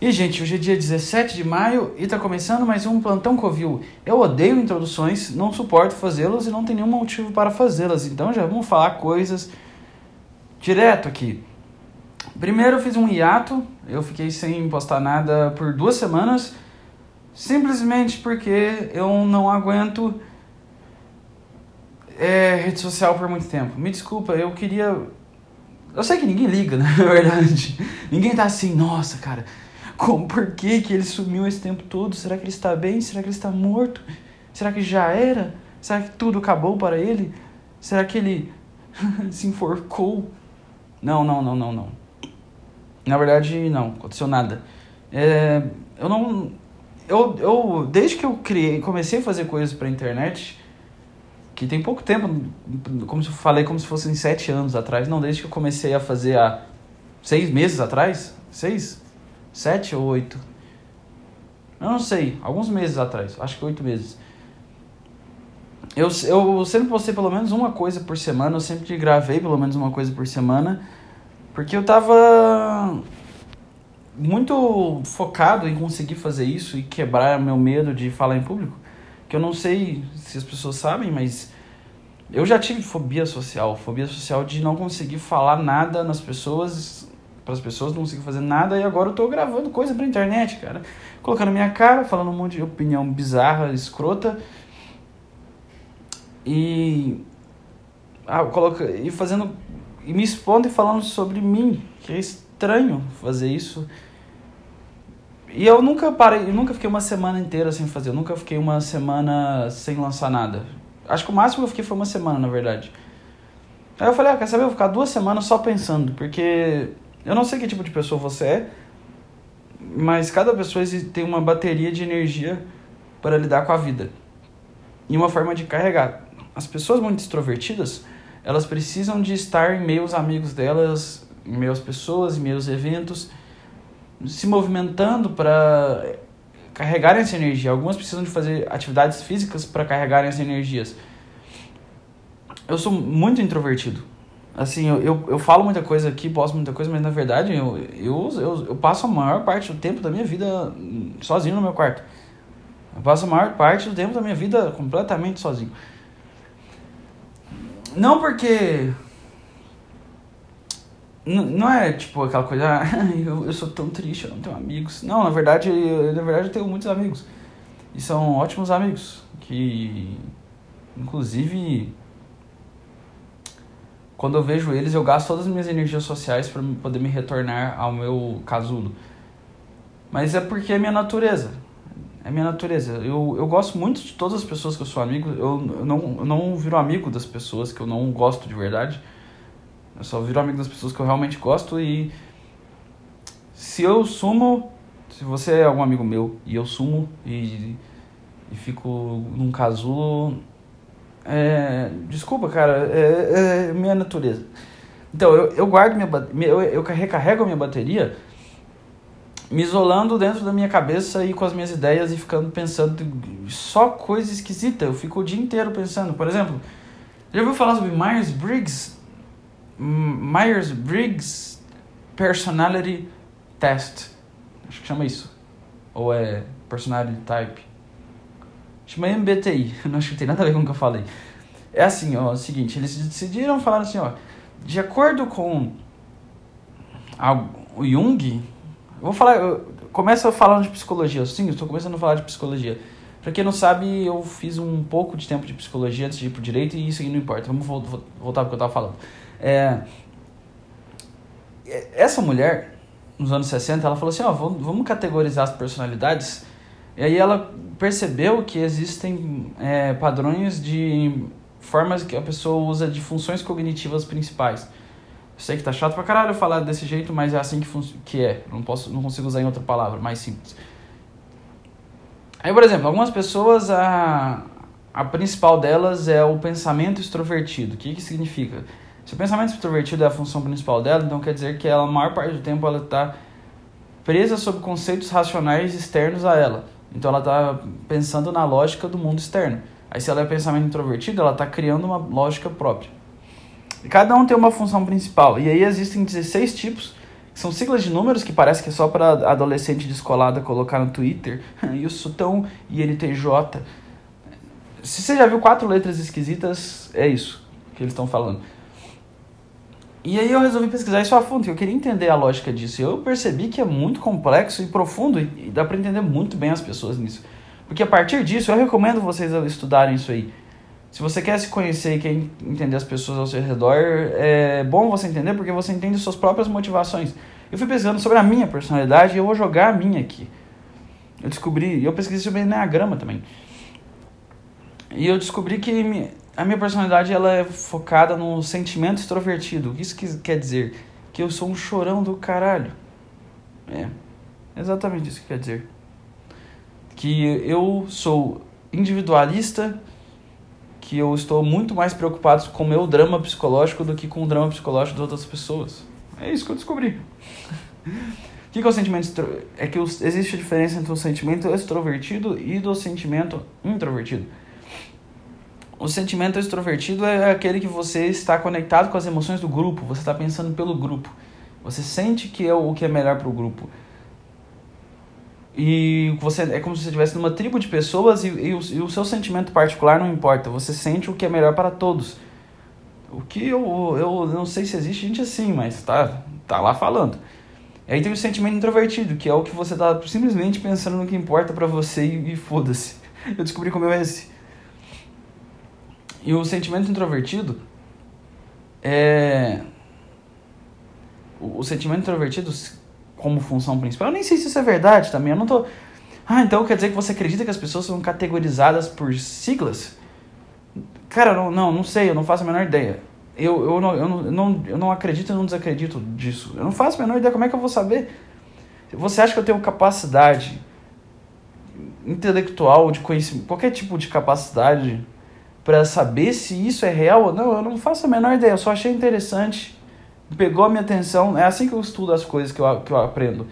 E, gente, hoje é dia 17 de maio e tá começando mais um Plantão Covil. Eu odeio introduções, não suporto fazê-las e não tenho nenhum motivo para fazê-las, então já vamos falar coisas direto aqui. Primeiro eu fiz um hiato, eu fiquei sem postar nada por duas semanas, simplesmente porque eu não aguento é, rede social por muito tempo. Me desculpa, eu queria. Eu sei que ninguém liga, né? na verdade. Ninguém tá assim, nossa, cara como, por que, que ele sumiu esse tempo todo? Será que ele está bem? Será que ele está morto? Será que já era? Será que tudo acabou para ele? Será que ele se enforcou? Não, não, não, não, não. Na verdade, não, aconteceu nada. É, eu não. Eu, eu, desde que eu criei, comecei a fazer coisas para internet, que tem pouco tempo, como se eu falei, como se fossem sete anos atrás, não, desde que eu comecei a fazer há seis meses atrás, seis, Sete ou oito? Eu não sei, alguns meses atrás, acho que oito meses. Eu, eu sempre postei pelo menos uma coisa por semana, eu sempre gravei pelo menos uma coisa por semana, porque eu tava muito focado em conseguir fazer isso e quebrar meu medo de falar em público. Que eu não sei se as pessoas sabem, mas eu já tive fobia social, fobia social de não conseguir falar nada nas pessoas para as pessoas, não consigo fazer nada e agora eu tô gravando coisa pra internet, cara. Colocando minha cara, falando um monte de opinião bizarra, escrota. E. Ah, coloca, e fazendo. E me expondo e falando sobre mim, que é estranho fazer isso. E eu nunca parei, eu nunca fiquei uma semana inteira sem fazer, eu nunca fiquei uma semana sem lançar nada. Acho que o máximo que eu fiquei foi uma semana, na verdade. Aí eu falei, ah, quer saber? Eu vou ficar duas semanas só pensando, porque eu não sei que tipo de pessoa você é, mas cada pessoa tem uma bateria de energia para lidar com a vida e uma forma de carregar. As pessoas muito extrovertidas, elas precisam de estar em meio aos amigos delas, em meio às pessoas, em meio aos eventos, se movimentando para carregarem essa energia. Algumas precisam de fazer atividades físicas para carregarem as energias. Eu sou muito introvertido assim, eu, eu, eu, falo muita coisa aqui, posto muita coisa, mas na verdade eu, eu, eu, eu, passo a maior parte do tempo da minha vida sozinho no meu quarto. Eu passo a maior parte do tempo da minha vida completamente sozinho. Não porque. não é tipo aquela coisa, ah, eu, eu sou tão triste, eu não tenho amigos. Não, na verdade, eu, na verdade eu tenho muitos amigos. E são ótimos amigos. Que inclusive quando eu vejo eles, eu gasto todas as minhas energias sociais para poder me retornar ao meu casulo. Mas é porque é minha natureza. É minha natureza. Eu, eu gosto muito de todas as pessoas que eu sou amigo. Eu, eu, não, eu não viro amigo das pessoas que eu não gosto de verdade. Eu só viro amigo das pessoas que eu realmente gosto e se eu sumo, se você é algum amigo meu e eu sumo e, e fico num casulo, é, desculpa, cara, é, é, minha natureza. Então, eu, eu guardo minha eu, eu recarrego a minha bateria me isolando dentro da minha cabeça e com as minhas ideias e ficando pensando só coisa esquisita. Eu fico o dia inteiro pensando. Por exemplo, já ouviu falar sobre Myers-Briggs? Myers-Briggs Personality Test. Acho que chama isso. Ou é Personality Type. Chama MBTI, não acho que tem nada a ver com o que eu falei. É assim, ó, é o seguinte, eles decidiram falar assim, ó, de acordo com a, o Jung, vou falar, eu começo falando de psicologia, sim, estou começando a falar de psicologia. Pra quem não sabe, eu fiz um pouco de tempo de psicologia antes de ir pro direito e isso aí não importa. Vamos voltar pro que eu tava falando. É, essa mulher, nos anos 60, ela falou assim, ó, vamos categorizar as personalidades e aí ela percebeu que existem é, padrões de formas que a pessoa usa de funções cognitivas principais. Eu sei que tá chato pra caralho falar desse jeito, mas é assim que, que é. não, posso, não consigo usar em outra palavra, mais simples. Aí, por exemplo, algumas pessoas, a, a principal delas é o pensamento extrovertido. O que, que significa? Se o pensamento extrovertido é a função principal dela, então quer dizer que ela, a maior parte do tempo ela está presa sob conceitos racionais externos a ela. Então ela está pensando na lógica do mundo externo. Aí se ela é pensamento introvertido, ela está criando uma lógica própria. E cada um tem uma função principal. E aí existem 16 tipos, que São siglas de números que parece que é só para adolescente descolada colocar no Twitter. E o Sutão e NTJ. Se você já viu quatro letras esquisitas, é isso que eles estão falando. E aí eu resolvi pesquisar isso a fundo, eu queria entender a lógica disso. E eu percebi que é muito complexo e profundo e dá para entender muito bem as pessoas nisso. Porque a partir disso, eu recomendo vocês estudarem isso aí. Se você quer se conhecer e quer entender as pessoas ao seu redor, é bom você entender porque você entende suas próprias motivações. Eu fui pesquisando sobre a minha personalidade e eu vou jogar a minha aqui. Eu descobri, eu pesquisei sobre Enneagrama também. E eu descobri que a minha personalidade ela é focada no sentimento extrovertido. O que isso quer dizer? Que eu sou um chorão do caralho. É, exatamente isso que quer dizer. Que eu sou individualista, que eu estou muito mais preocupado com o meu drama psicológico do que com o drama psicológico de outras pessoas. É isso que eu descobri. O que, que é o sentimento. É que existe a diferença entre o sentimento extrovertido e do sentimento introvertido. O sentimento extrovertido é aquele que você está conectado com as emoções do grupo, você está pensando pelo grupo. Você sente que é o que é melhor para o grupo. E você é como se você estivesse numa tribo de pessoas e, e, o, e o seu sentimento particular não importa. Você sente o que é melhor para todos. O que eu, eu não sei se existe gente assim, mas tá, tá lá falando. E aí tem o sentimento introvertido, que é o que você tá simplesmente pensando no que importa para você e, e foda-se. Eu descobri como é esse. E o sentimento introvertido é. O, sentimento introvertido como função principal. Eu nem sei se isso é verdade também. Eu não tô. Ah, então quer dizer que você acredita que as pessoas são categorizadas por siglas? Cara, não, não, não sei, eu não faço a menor ideia. Eu, eu, não, eu, não, eu, não, eu não acredito e não desacredito disso. Eu não faço a menor ideia como é que eu vou saber. Você acha que eu tenho capacidade intelectual de conhecimento, qualquer tipo de capacidade para saber se isso é real ou não, eu não faço a menor ideia, eu só achei interessante, pegou a minha atenção, é assim que eu estudo as coisas que eu, que eu aprendo.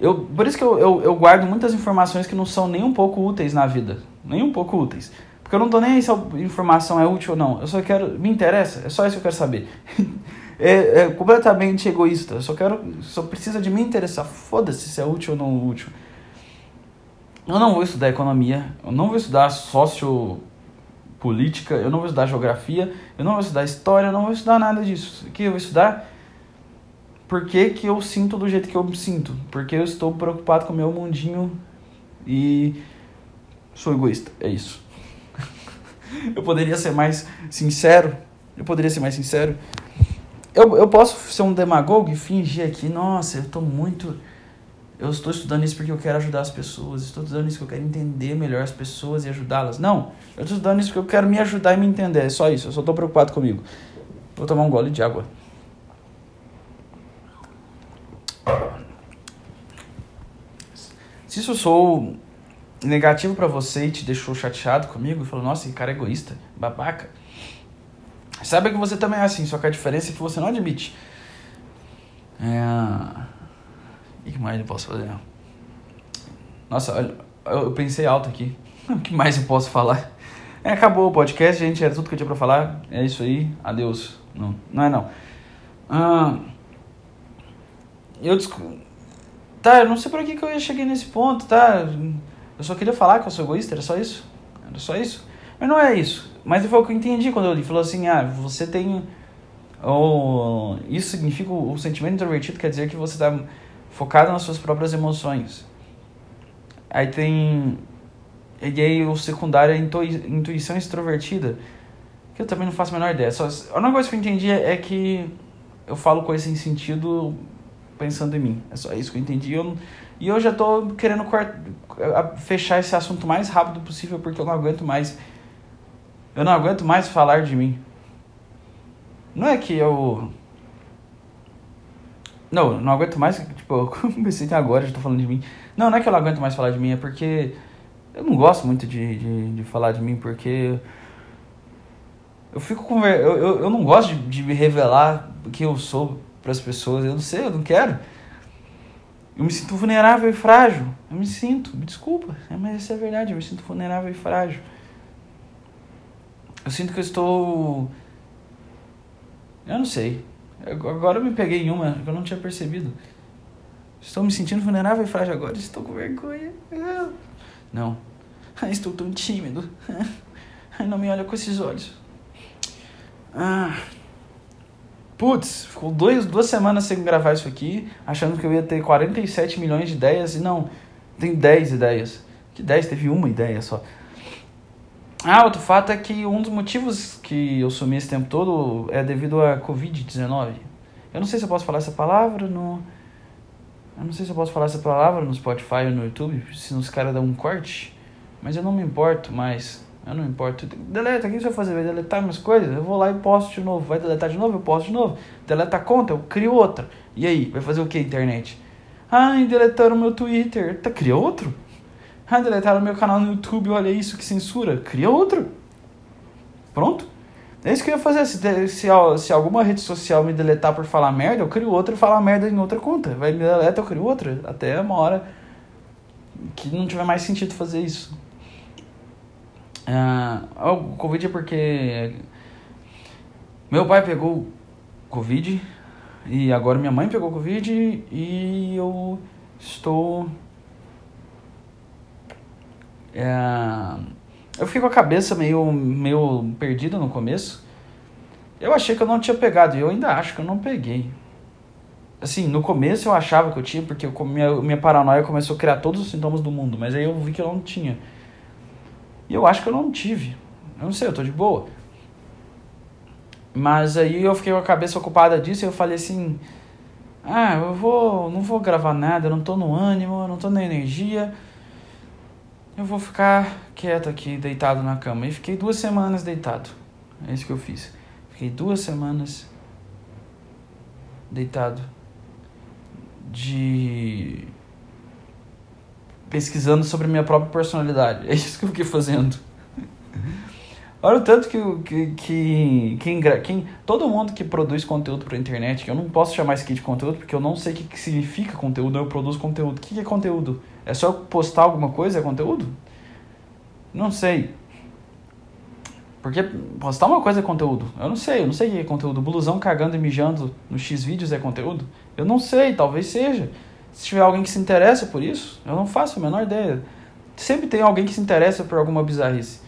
Eu, por isso que eu, eu, eu guardo muitas informações que não são nem um pouco úteis na vida, nem um pouco úteis. Porque eu não tô nem aí se a informação é útil ou não, eu só quero, me interessa, é só isso que eu quero saber. é, é completamente egoísta, eu só quero, só precisa de me interessar, foda-se se é útil ou não útil. Eu não vou estudar economia, eu não vou estudar sociopolítica, eu não vou estudar geografia, eu não vou estudar história, eu não vou estudar nada disso. O que eu vou estudar? Por que, que eu sinto do jeito que eu me sinto? Porque eu estou preocupado com o meu mundinho e sou egoísta. É isso. eu poderia ser mais sincero. Eu poderia ser mais sincero. Eu, eu posso ser um demagogo e fingir aqui, nossa, eu estou muito eu estou estudando isso porque eu quero ajudar as pessoas, estou estudando isso porque eu quero entender melhor as pessoas e ajudá-las. Não, eu estou estudando isso porque eu quero me ajudar e me entender, é só isso, eu só estou preocupado comigo. Vou tomar um gole de água. Se isso sou negativo para você e te deixou chateado comigo e falou, nossa, que cara egoísta, babaca. Saiba que você também é assim, só que a diferença é que você não admite. É... O que mais eu posso fazer? Nossa, olha, eu pensei alto aqui. O que mais eu posso falar? É, acabou o podcast, gente. Era tudo que eu tinha pra falar. É isso aí. Adeus. Não, não é não. Ah, eu Tá, eu não sei por que, que eu cheguei nesse ponto, tá? Eu só queria falar que eu sou egoísta, era só isso. Era só isso. Mas não é isso. Mas foi o que eu entendi quando eu li. Falou assim, ah, você tem... Ou, isso significa o sentimento introvertido, quer dizer que você tá focado nas suas próprias emoções. Aí tem. E aí o secundário é intuição extrovertida, que eu também não faço a menor ideia. Só, a única coisa que eu entendi é que eu falo coisas sem sentido pensando em mim. É só isso que eu entendi. Eu, e eu já tô querendo fechar esse assunto o mais rápido possível porque eu não aguento mais. Eu não aguento mais falar de mim. Não é que eu não, não aguento mais, tipo, eu comecei agora, já tô falando de mim. Não, não é que eu não aguento mais falar de mim, é porque eu não gosto muito de, de, de falar de mim, porque eu fico com eu, eu, eu não gosto de, de me revelar o que eu sou para as pessoas, eu não sei, eu não quero. Eu me sinto vulnerável e frágil. Eu me sinto, me desculpa, mas isso é verdade, eu me sinto vulnerável e frágil. Eu sinto que eu estou. Eu não sei. Agora eu me peguei em uma que eu não tinha percebido. Estou me sentindo vulnerável e frágil agora. Estou com vergonha. Não. Estou tão tímido. Não me olha com esses olhos. Ah. Putz, ficou dois, duas semanas sem gravar isso aqui, achando que eu ia ter 47 milhões de ideias e não, tem 10 ideias. Que 10? Teve uma ideia só. Ah, outro fato é que um dos motivos que eu sumi esse tempo todo é devido a Covid-19. Eu não sei se eu posso falar essa palavra no. Eu não sei se eu posso falar essa palavra no Spotify ou no YouTube, se os caras dão um corte. Mas eu não me importo mais. Eu não importo. Deleta, o que você vai fazer? Vai deletar minhas coisas? Eu vou lá e posto de novo. Vai deletar de novo? Eu posto de novo. Deleta a conta? Eu crio outra. E aí? Vai fazer o que, internet? Ai, deletaram meu Twitter. Tá, cria outro? Ah, deletaram meu canal no YouTube. Olha isso, que censura. Cria outro. Pronto. É isso que eu ia fazer. Se, se, se alguma rede social me deletar por falar merda, eu crio outra e falar merda em outra conta. Vai me deleta, eu crio outra. Até uma hora que não tiver mais sentido fazer isso. Ah, o Covid é porque meu pai pegou Covid e agora minha mãe pegou Covid e eu estou. É, eu fiquei com a cabeça meio, meio perdida no começo. Eu achei que eu não tinha pegado e eu ainda acho que eu não peguei. Assim, no começo eu achava que eu tinha, porque eu, minha, minha paranoia começou a criar todos os sintomas do mundo, mas aí eu vi que eu não tinha. E eu acho que eu não tive. Eu não sei, eu tô de boa. Mas aí eu fiquei com a cabeça ocupada disso e eu falei assim: "Ah, eu vou, não vou gravar nada, eu não tô no ânimo, eu não tô na energia. Eu vou ficar quieto aqui, deitado na cama". E fiquei duas semanas deitado. É isso que eu fiz. Fiquei duas semanas deitado de pesquisando sobre minha própria personalidade. É isso que eu fiquei fazendo. Olha o tanto que, que, que quem, quem, todo mundo que produz conteúdo para internet, que eu não posso chamar isso aqui de conteúdo porque eu não sei o que, que significa conteúdo, eu produzo conteúdo. O que, que é conteúdo? É só postar alguma coisa é conteúdo? Não sei. Porque postar uma coisa é conteúdo. Eu não sei, eu não sei o que é conteúdo. Blusão cagando e mijando no X vídeos é conteúdo? Eu não sei, talvez seja. Se tiver alguém que se interessa por isso, eu não faço a menor ideia. Sempre tem alguém que se interessa por alguma bizarrice.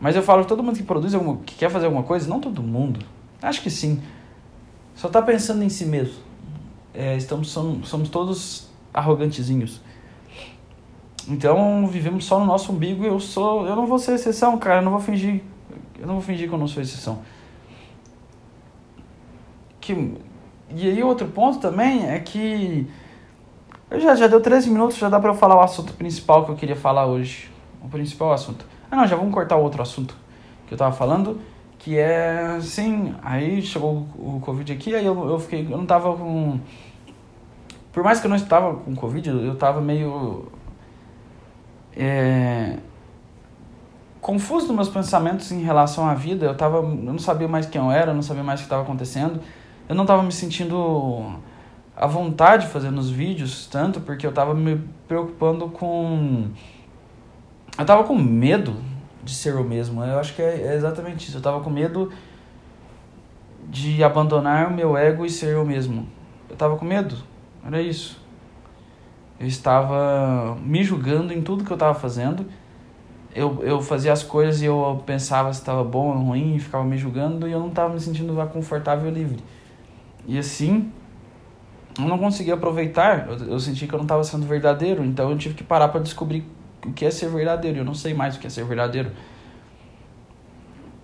Mas eu falo, todo mundo que produz alguma, que quer fazer alguma coisa, não todo mundo. Acho que sim. Só tá pensando em si mesmo. É, estamos, somos, somos todos arrogantezinhos. Então vivemos só no nosso umbigo eu sou. Eu não vou ser exceção, cara. Eu não vou fingir. Eu não vou fingir que eu não sou exceção. Que, e aí outro ponto também é que eu já, já deu 13 minutos, já dá para eu falar o assunto principal que eu queria falar hoje. O principal assunto. Ah não, já vamos cortar outro assunto que eu tava falando, que é assim, aí chegou o Covid aqui, aí eu, eu fiquei, eu não tava com. Por mais que eu não estava com Covid, eu tava meio. É, confuso nos meus pensamentos em relação à vida, eu tava. Eu não sabia mais quem eu era, eu não sabia mais o que estava acontecendo. Eu não estava me sentindo à vontade fazendo os vídeos tanto porque eu estava me preocupando com eu estava com medo de ser o mesmo. Eu acho que é, é exatamente isso. Eu estava com medo de abandonar o meu ego e ser eu mesmo. Eu estava com medo. Era isso eu estava me julgando em tudo que eu estava fazendo eu, eu fazia as coisas e eu pensava se estava bom ou ruim e ficava me julgando e eu não estava me sentindo confortável e livre e assim, eu não conseguia aproveitar, eu, eu senti que eu não estava sendo verdadeiro, então eu tive que parar para descobrir o que é ser verdadeiro. Eu não sei mais o que é ser verdadeiro.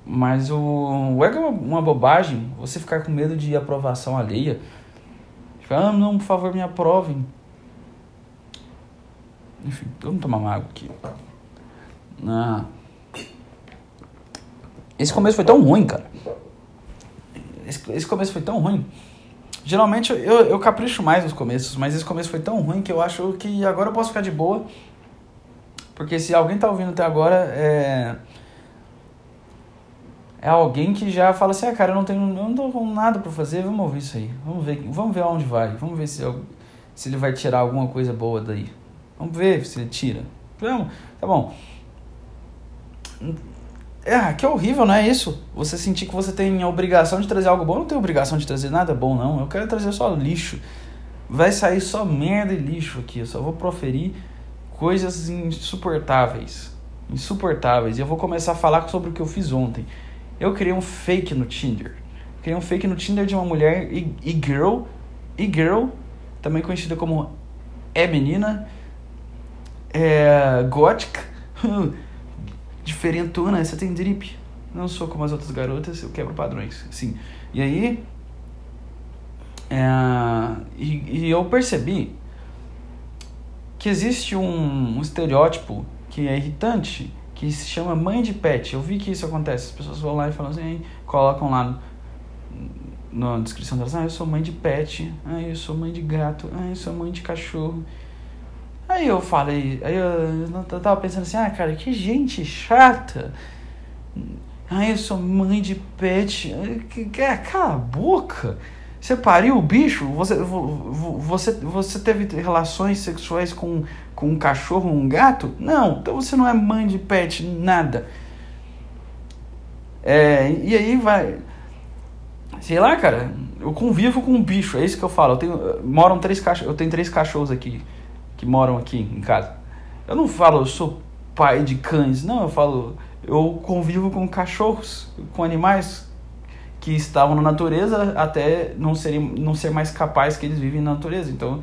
Mas o, o ego é uma, uma bobagem, você ficar com medo de aprovação alheia. Ficar, ah, não, por favor, me aprovem. Enfim, vamos tomar uma água aqui. Ah. Esse começo foi tão ruim, cara. Esse, esse começo foi tão ruim Geralmente eu, eu capricho mais nos começos, mas esse começo foi tão ruim que eu acho que agora eu posso ficar de boa. Porque se alguém tá ouvindo até agora, é. É alguém que já fala assim, ah, cara, eu não tenho, eu não tô com nada para fazer, vamos ouvir isso aí. Vamos ver, vamos ver aonde vai. Vamos ver se, eu, se ele vai tirar alguma coisa boa daí. Vamos ver se ele tira. Vamos, tá bom. É, que horrível, não é isso? Você sentir que você tem a obrigação de trazer algo bom. Eu não tenho obrigação de trazer nada bom, não. Eu quero trazer só lixo. Vai sair só merda e lixo aqui. Eu só vou proferir coisas insuportáveis. Insuportáveis. E eu vou começar a falar sobre o que eu fiz ontem. Eu criei um fake no Tinder. Criei um fake no Tinder de uma mulher e-girl. E-girl, também conhecida como é menina. É gótica. diferentona, você tem drip. Não sou como as outras garotas, eu quebro padrões. Sim. E aí. É, e, e, eu percebi que existe um, um, estereótipo que é irritante, que se chama mãe de pet. Eu vi que isso acontece. As pessoas vão lá e falam assim, colocam lá no, na descrição delas, ah, eu sou mãe de pet, ah, eu sou mãe de gato, ah, eu sou mãe de cachorro. Aí eu falei, aí eu, eu tava pensando assim, ah, cara, que gente chata. Ai, eu sou mãe de pet. Cala a boca. Você pariu o bicho? Você, você, você teve relações sexuais com, com um cachorro um gato? Não, então você não é mãe de pet, nada. É, e aí vai. Sei lá, cara, eu convivo com um bicho, é isso que eu falo. Eu tenho, moram três cachorros, eu tenho três cachorros aqui que moram aqui em casa. Eu não falo, eu sou pai de cães, não, eu falo, eu convivo com cachorros, com animais que estavam na natureza até não, serem, não ser mais capaz que eles vivem na natureza. Então,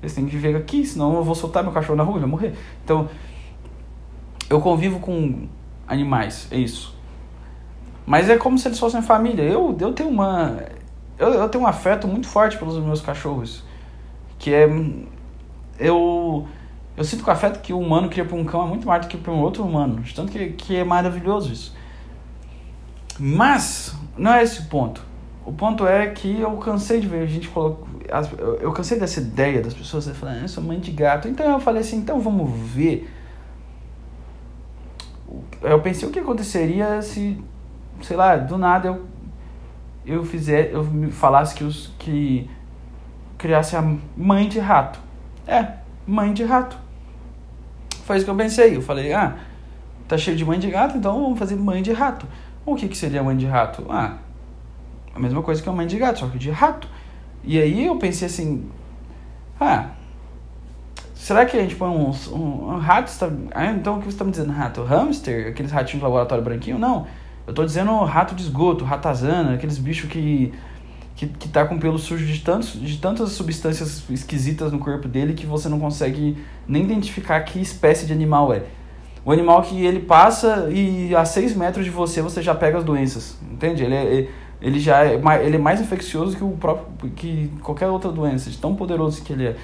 eles têm que viver aqui, senão eu vou soltar meu cachorro na rua e vai morrer. Então, eu convivo com animais, é isso. Mas é como se eles fossem família. Eu, eu tenho uma. Eu, eu tenho um afeto muito forte pelos meus cachorros. Que é eu eu sinto o afeto que o humano cria para um cão é muito mais do que para um outro humano. Tanto que, que é maravilhoso isso. Mas, não é esse o ponto. O ponto é que eu cansei de ver a gente colocar. Eu cansei dessa ideia das pessoas falando, ah, eu sou mãe de gato. Então eu falei assim, então vamos ver. Eu pensei o que aconteceria se, sei lá, do nada eu eu fizer, eu me falasse que os que criasse a mãe de rato. É, mãe de rato. Foi isso que eu pensei. Eu falei, ah, tá cheio de mãe de gato, então vamos fazer mãe de rato. O que, que seria mãe de rato? Ah, a mesma coisa que a mãe de gato, só que de rato. E aí eu pensei assim, ah, será que a gente põe uns, um, um rato? Tá, ah, então o que você está me dizendo? Rato hamster? Aqueles ratinhos de laboratório branquinho? Não. Eu estou dizendo rato de esgoto, ratazana, aqueles bichos que que, que tá com pelo sujo de, tantos, de tantas substâncias esquisitas no corpo dele que você não consegue nem identificar que espécie de animal é. O animal que ele passa e a 6 metros de você você já pega as doenças, entende? Ele, é, ele já é ele é mais infeccioso que o próprio que qualquer outra doença, de tão poderoso que ele é.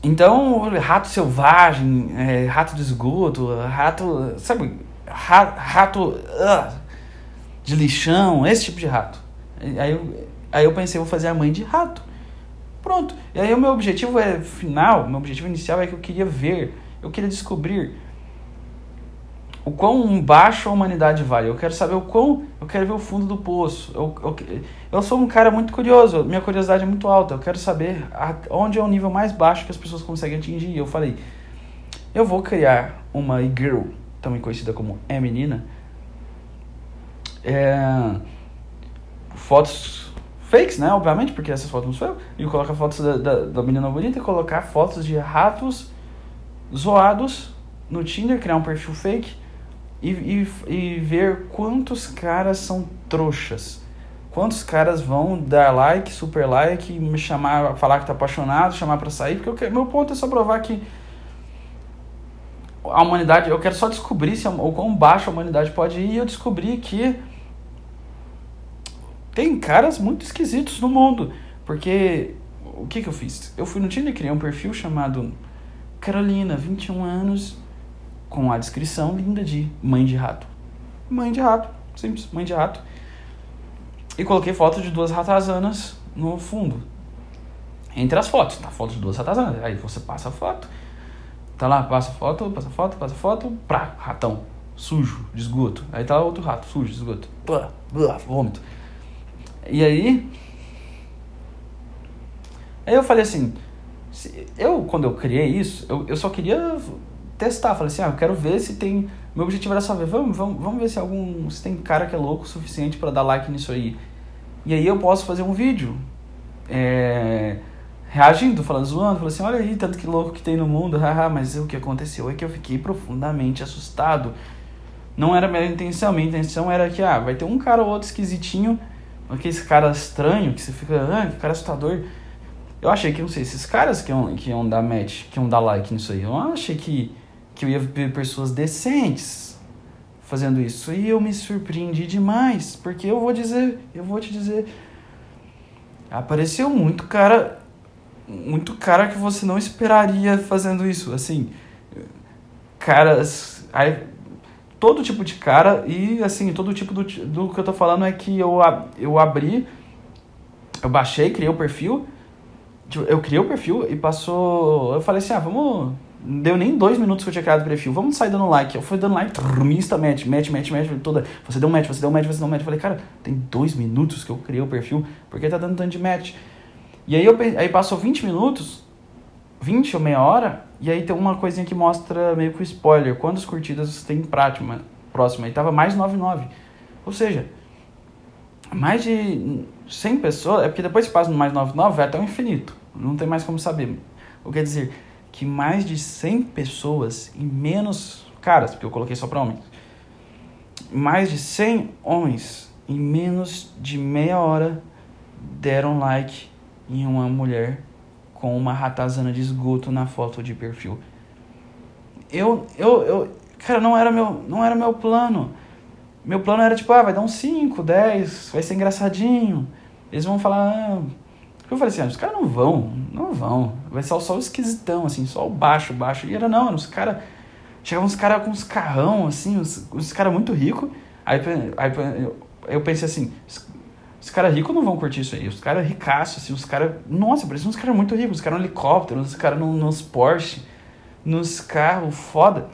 Então, rato selvagem, é, rato de esgoto, rato, sabe, rato uh, de lixão, esse tipo de rato. Aí eu, aí eu pensei, vou fazer a mãe de rato. Pronto. E aí o meu objetivo é final, meu objetivo inicial é que eu queria ver, eu queria descobrir o quão baixo a humanidade vai. Eu quero saber o quão. Eu quero ver o fundo do poço. Eu, eu, eu sou um cara muito curioso, minha curiosidade é muito alta. Eu quero saber a, onde é o nível mais baixo que as pessoas conseguem atingir. Eu falei, eu vou criar uma girl, também conhecida como é menina. É fotos fakes, né? Obviamente, porque essas fotos não sou eu. E colocar fotos da, da, da menina bonita e colocar fotos de ratos zoados no Tinder, criar um perfil fake e, e, e ver quantos caras são trouxas. Quantos caras vão dar like, super like, me chamar, falar que tá apaixonado, chamar para sair, porque eu, meu ponto é só provar que a humanidade, eu quero só descobrir se, o quão baixo a humanidade pode ir e eu descobri que tem caras muito esquisitos no mundo. Porque o que, que eu fiz? Eu fui no Tinder e criei um perfil chamado Carolina, 21 anos, com a descrição linda de mãe de rato. Mãe de rato, simples, mãe de rato. E coloquei foto de duas ratazanas no fundo. Entre as fotos, tá? Foto de duas ratazanas. Aí você passa a foto. Tá lá, passa foto, passa foto, passa foto, pra, ratão, sujo, de esgoto. Aí tá outro rato, sujo, de esgoto. Blá, vômito. E aí. Aí eu falei assim. Eu, quando eu criei isso, eu, eu só queria testar. Falei assim, ah, eu quero ver se tem. Meu objetivo era só ver, vamos, vamos, vamos ver se algum. se tem cara que é louco o suficiente para dar like nisso aí. E aí eu posso fazer um vídeo. É, reagindo, falando, zoando, falando assim, olha aí, tanto que louco que tem no mundo, haha, mas o que aconteceu é que eu fiquei profundamente assustado. Não era minha intenção, minha intenção era que, ah, vai ter um cara ou outro esquisitinho, aquele cara estranho, que você fica, ah, que cara assustador. Eu achei que, não sei, esses caras que iam, que iam dar match, que iam dar like nisso aí, eu achei que, que eu ia ver pessoas decentes fazendo isso. E eu me surpreendi demais, porque eu vou dizer, eu vou te dizer, apareceu muito cara, muito cara que você não esperaria fazendo isso, assim, caras, aí, todo tipo de cara e, assim, todo tipo do, do que eu tô falando é que eu, eu abri, eu baixei, criei o perfil, Tipo, eu criei o perfil e passou. Eu falei assim: ah, vamos. Não deu nem dois minutos que eu tinha criado o perfil. Vamos sair dando like. Eu fui dando like, trrr, insta match, match, match, match, toda. Você deu match, você deu match, você deu match. Eu falei, cara, tem dois minutos que eu criei o perfil, porque tá dando tanto de match. E aí, eu, aí passou 20 minutos, 20 ou meia hora, e aí tem uma coisinha que mostra meio que o spoiler, quantas curtidas tem prática próxima. E tava mais 99. Ou seja, mais de 100 pessoas, é porque depois que passa no mais 99 vai até o infinito. Não tem mais como saber. O que quer dizer que mais de 100 pessoas e menos caras, porque eu coloquei só para homens. Mais de 100 homens em menos de meia hora deram like em uma mulher com uma ratazana de esgoto na foto de perfil. Eu, eu, eu, cara, não era meu, não era meu plano. Meu plano era tipo, ah, vai dar uns 5, 10, vai ser engraçadinho. Eles vão falar, ah, eu falei assim, ah, os caras não vão, não vão. Vai ser só o esquisitão, assim, só o baixo, baixo. E era não, os caras. Chegavam uns caras com uns carrão, assim, uns, uns caras muito ricos. Aí, aí eu pensei assim, os, caras ricos não vão curtir isso aí. Os caras ricaços, assim, os caras. Nossa, pareciam uns caras muito ricos, os caras no helicóptero, os caras no, nos Porsche, nos carros foda.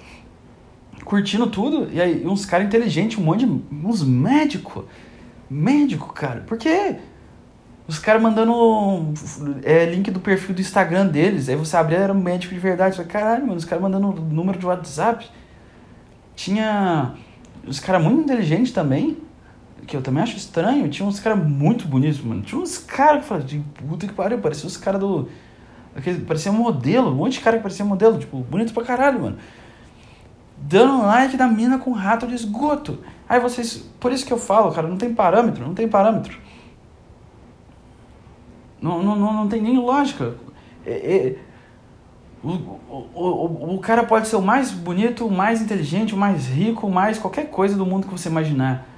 Curtindo tudo, e aí uns caras inteligentes, um monte de. uns médicos. Médico, cara. Por quê? Os caras mandando é, link do perfil do Instagram deles. Aí você abria, era um médico de verdade. Falei, caralho, mano, os caras mandando número de WhatsApp. Tinha os caras muito inteligentes também, que eu também acho estranho. Tinha uns caras muito bonitos, mano. Tinha uns caras que falavam, de puta que pariu, parecia os caras do. Parecia um modelo, um monte de cara que parecia modelo, tipo, bonito pra caralho, mano. Dando like da mina com rato de esgoto. Aí vocês. Por isso que eu falo, cara, não tem parâmetro, não tem parâmetro. Não, não, não, tem nem lógica. É, é, o, o, o, o cara pode ser o mais bonito, o mais inteligente, o mais rico, o mais qualquer coisa do mundo que você imaginar.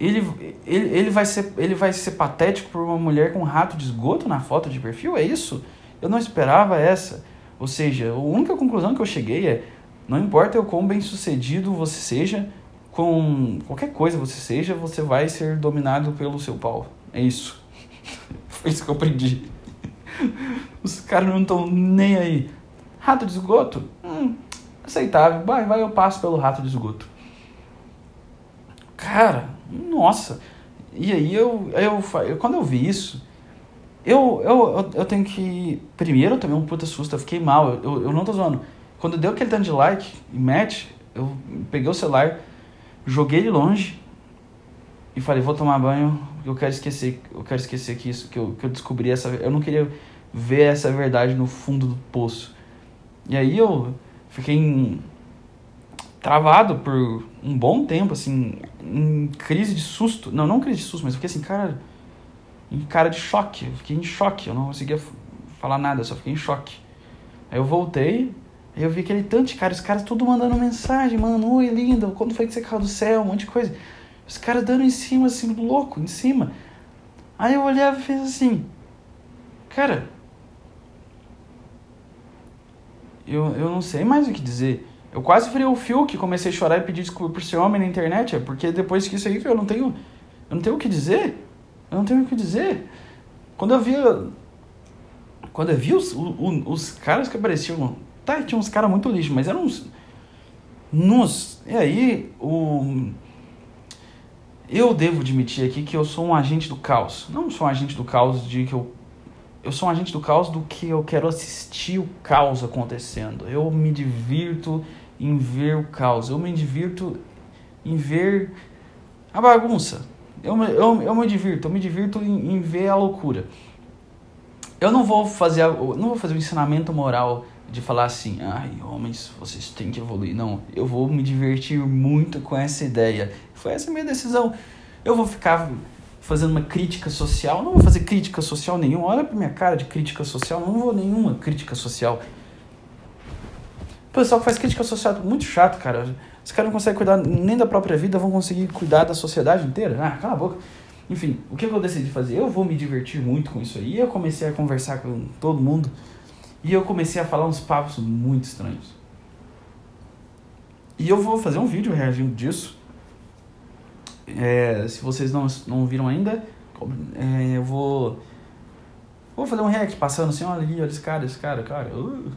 Ele, ele, ele, vai ser, ele vai ser patético por uma mulher com um rato de esgoto na foto de perfil? É isso? Eu não esperava essa. Ou seja, a única conclusão que eu cheguei é: não importa o quão bem sucedido você seja, com qualquer coisa você seja, você vai ser dominado pelo seu pau. É isso. Foi isso que eu aprendi. Os caras não estão nem aí. Rato de esgoto? Hum, aceitável. Vai, vai, eu passo pelo rato de esgoto. Cara, nossa. E aí eu, eu, eu quando eu vi isso, eu, eu, eu, tenho que. Primeiro eu tomei um puta susto, eu fiquei mal, eu, eu, não tô zoando. Quando deu aquele tanto de like e match, eu peguei o celular, joguei ele longe e falei, vou tomar banho, eu quero esquecer, eu quero esquecer que isso, que eu, que eu descobri essa, eu não queria ver essa verdade no fundo do poço. E aí eu fiquei em, travado por um bom tempo, assim, em crise de susto. Não, não crise de susto, mas fiquei assim, cara, em cara de choque. Eu fiquei em choque, eu não conseguia falar nada, só fiquei em choque. Aí eu voltei, aí eu vi aquele tanto de cara, os caras tudo mandando mensagem, mano, oi, linda, quando foi que você caiu do céu, um monte de coisa. Os caras dando em cima, assim, louco, em cima. Aí eu olhava e fiz assim, cara, eu, eu não sei mais o que dizer. Eu quase virei o fio que comecei a chorar e pedir desculpa por ser homem na internet, é porque depois que isso aí eu não tenho, eu não tenho o que dizer. Eu não tenho o que dizer. Quando eu vi, quando eu vi os, os, os caras que apareciam, tá, tinha uns caras muito lixo, mas eram uns, nos, e aí o eu devo admitir aqui que eu sou um agente do caos. Não sou um agente do caos de que eu eu sou um agente do caos do que eu quero assistir o caos acontecendo. Eu me divirto em ver o caos. Eu me divirto em ver a bagunça. Eu, eu, eu me divirto, eu me divirto em, em ver a loucura. Eu não vou fazer, não vou fazer um ensinamento moral de falar assim, ai, homens, vocês têm que evoluir. Não, eu vou me divertir muito com essa ideia. Foi essa minha decisão. Eu vou ficar fazendo uma crítica social, não vou fazer crítica social nenhuma. Olha pra minha cara de crítica social, não vou nenhuma crítica social. O pessoal que faz crítica social é muito chato, cara. Os caras não conseguem cuidar nem da própria vida, vão conseguir cuidar da sociedade inteira. Ah, cala a boca. Enfim, o que eu decidi fazer? Eu vou me divertir muito com isso aí. Eu comecei a conversar com todo mundo e eu comecei a falar uns papos muito estranhos. E eu vou fazer um vídeo reagindo disso. É, se vocês não, não viram ainda, é, eu vou. Vou fazer um react passando assim, olha ali, olha esse cara, esse cara, cara. Uh.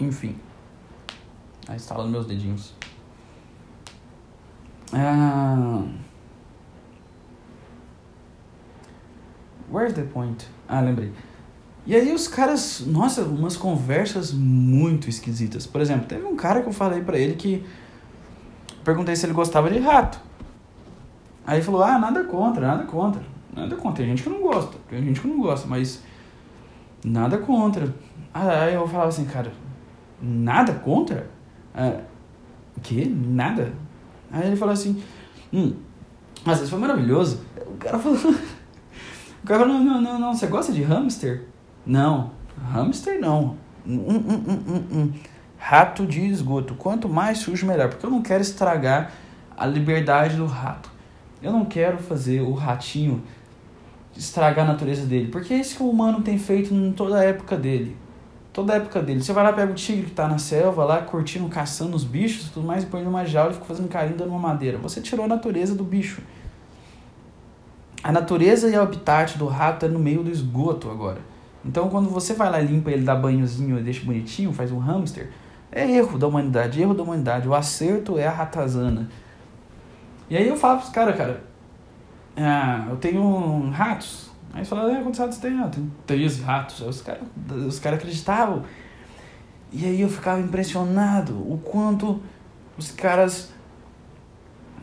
Enfim. Aí instalando meus dedinhos. Ah. Where's the point? Ah, lembrei. E aí os caras, nossa, umas conversas muito esquisitas. Por exemplo, teve um cara que eu falei para ele que perguntei se ele gostava de rato. Aí ele falou: "Ah, nada contra, nada contra. Nada contra. Tem gente que não gosta, tem gente que não gosta, mas nada contra". Aí eu falava assim, cara, nada contra? Ah, que? Nada? Aí ele falou assim: "Hum, mas isso foi maravilhoso". O cara falou O cara falou, não, não, não, não, você gosta de hamster? Não, hamster não. Hum, hum, hum, hum, hum. Rato de esgoto. Quanto mais sujo, melhor. Porque eu não quero estragar a liberdade do rato. Eu não quero fazer o ratinho estragar a natureza dele. Porque é isso que o humano tem feito em toda a época dele. Toda a época dele. Você vai lá, pega o tigre que tá na selva, lá curtindo, caçando os bichos e tudo mais, e põe numa jaula e fica fazendo carinho dando uma madeira. Você tirou a natureza do bicho. A natureza e o habitat do rato é no meio do esgoto agora. Então, quando você vai lá, limpa ele, dá banhozinho, deixa bonitinho, faz um hamster, é erro da humanidade, erro da humanidade. O acerto é a ratazana. E aí eu falo pros caras, cara, ah, eu tenho ratos. Aí eles falam, é, quantos ratos tem? Ah, tem 13 ratos. Aí os caras os cara acreditavam. E aí eu ficava impressionado o quanto os caras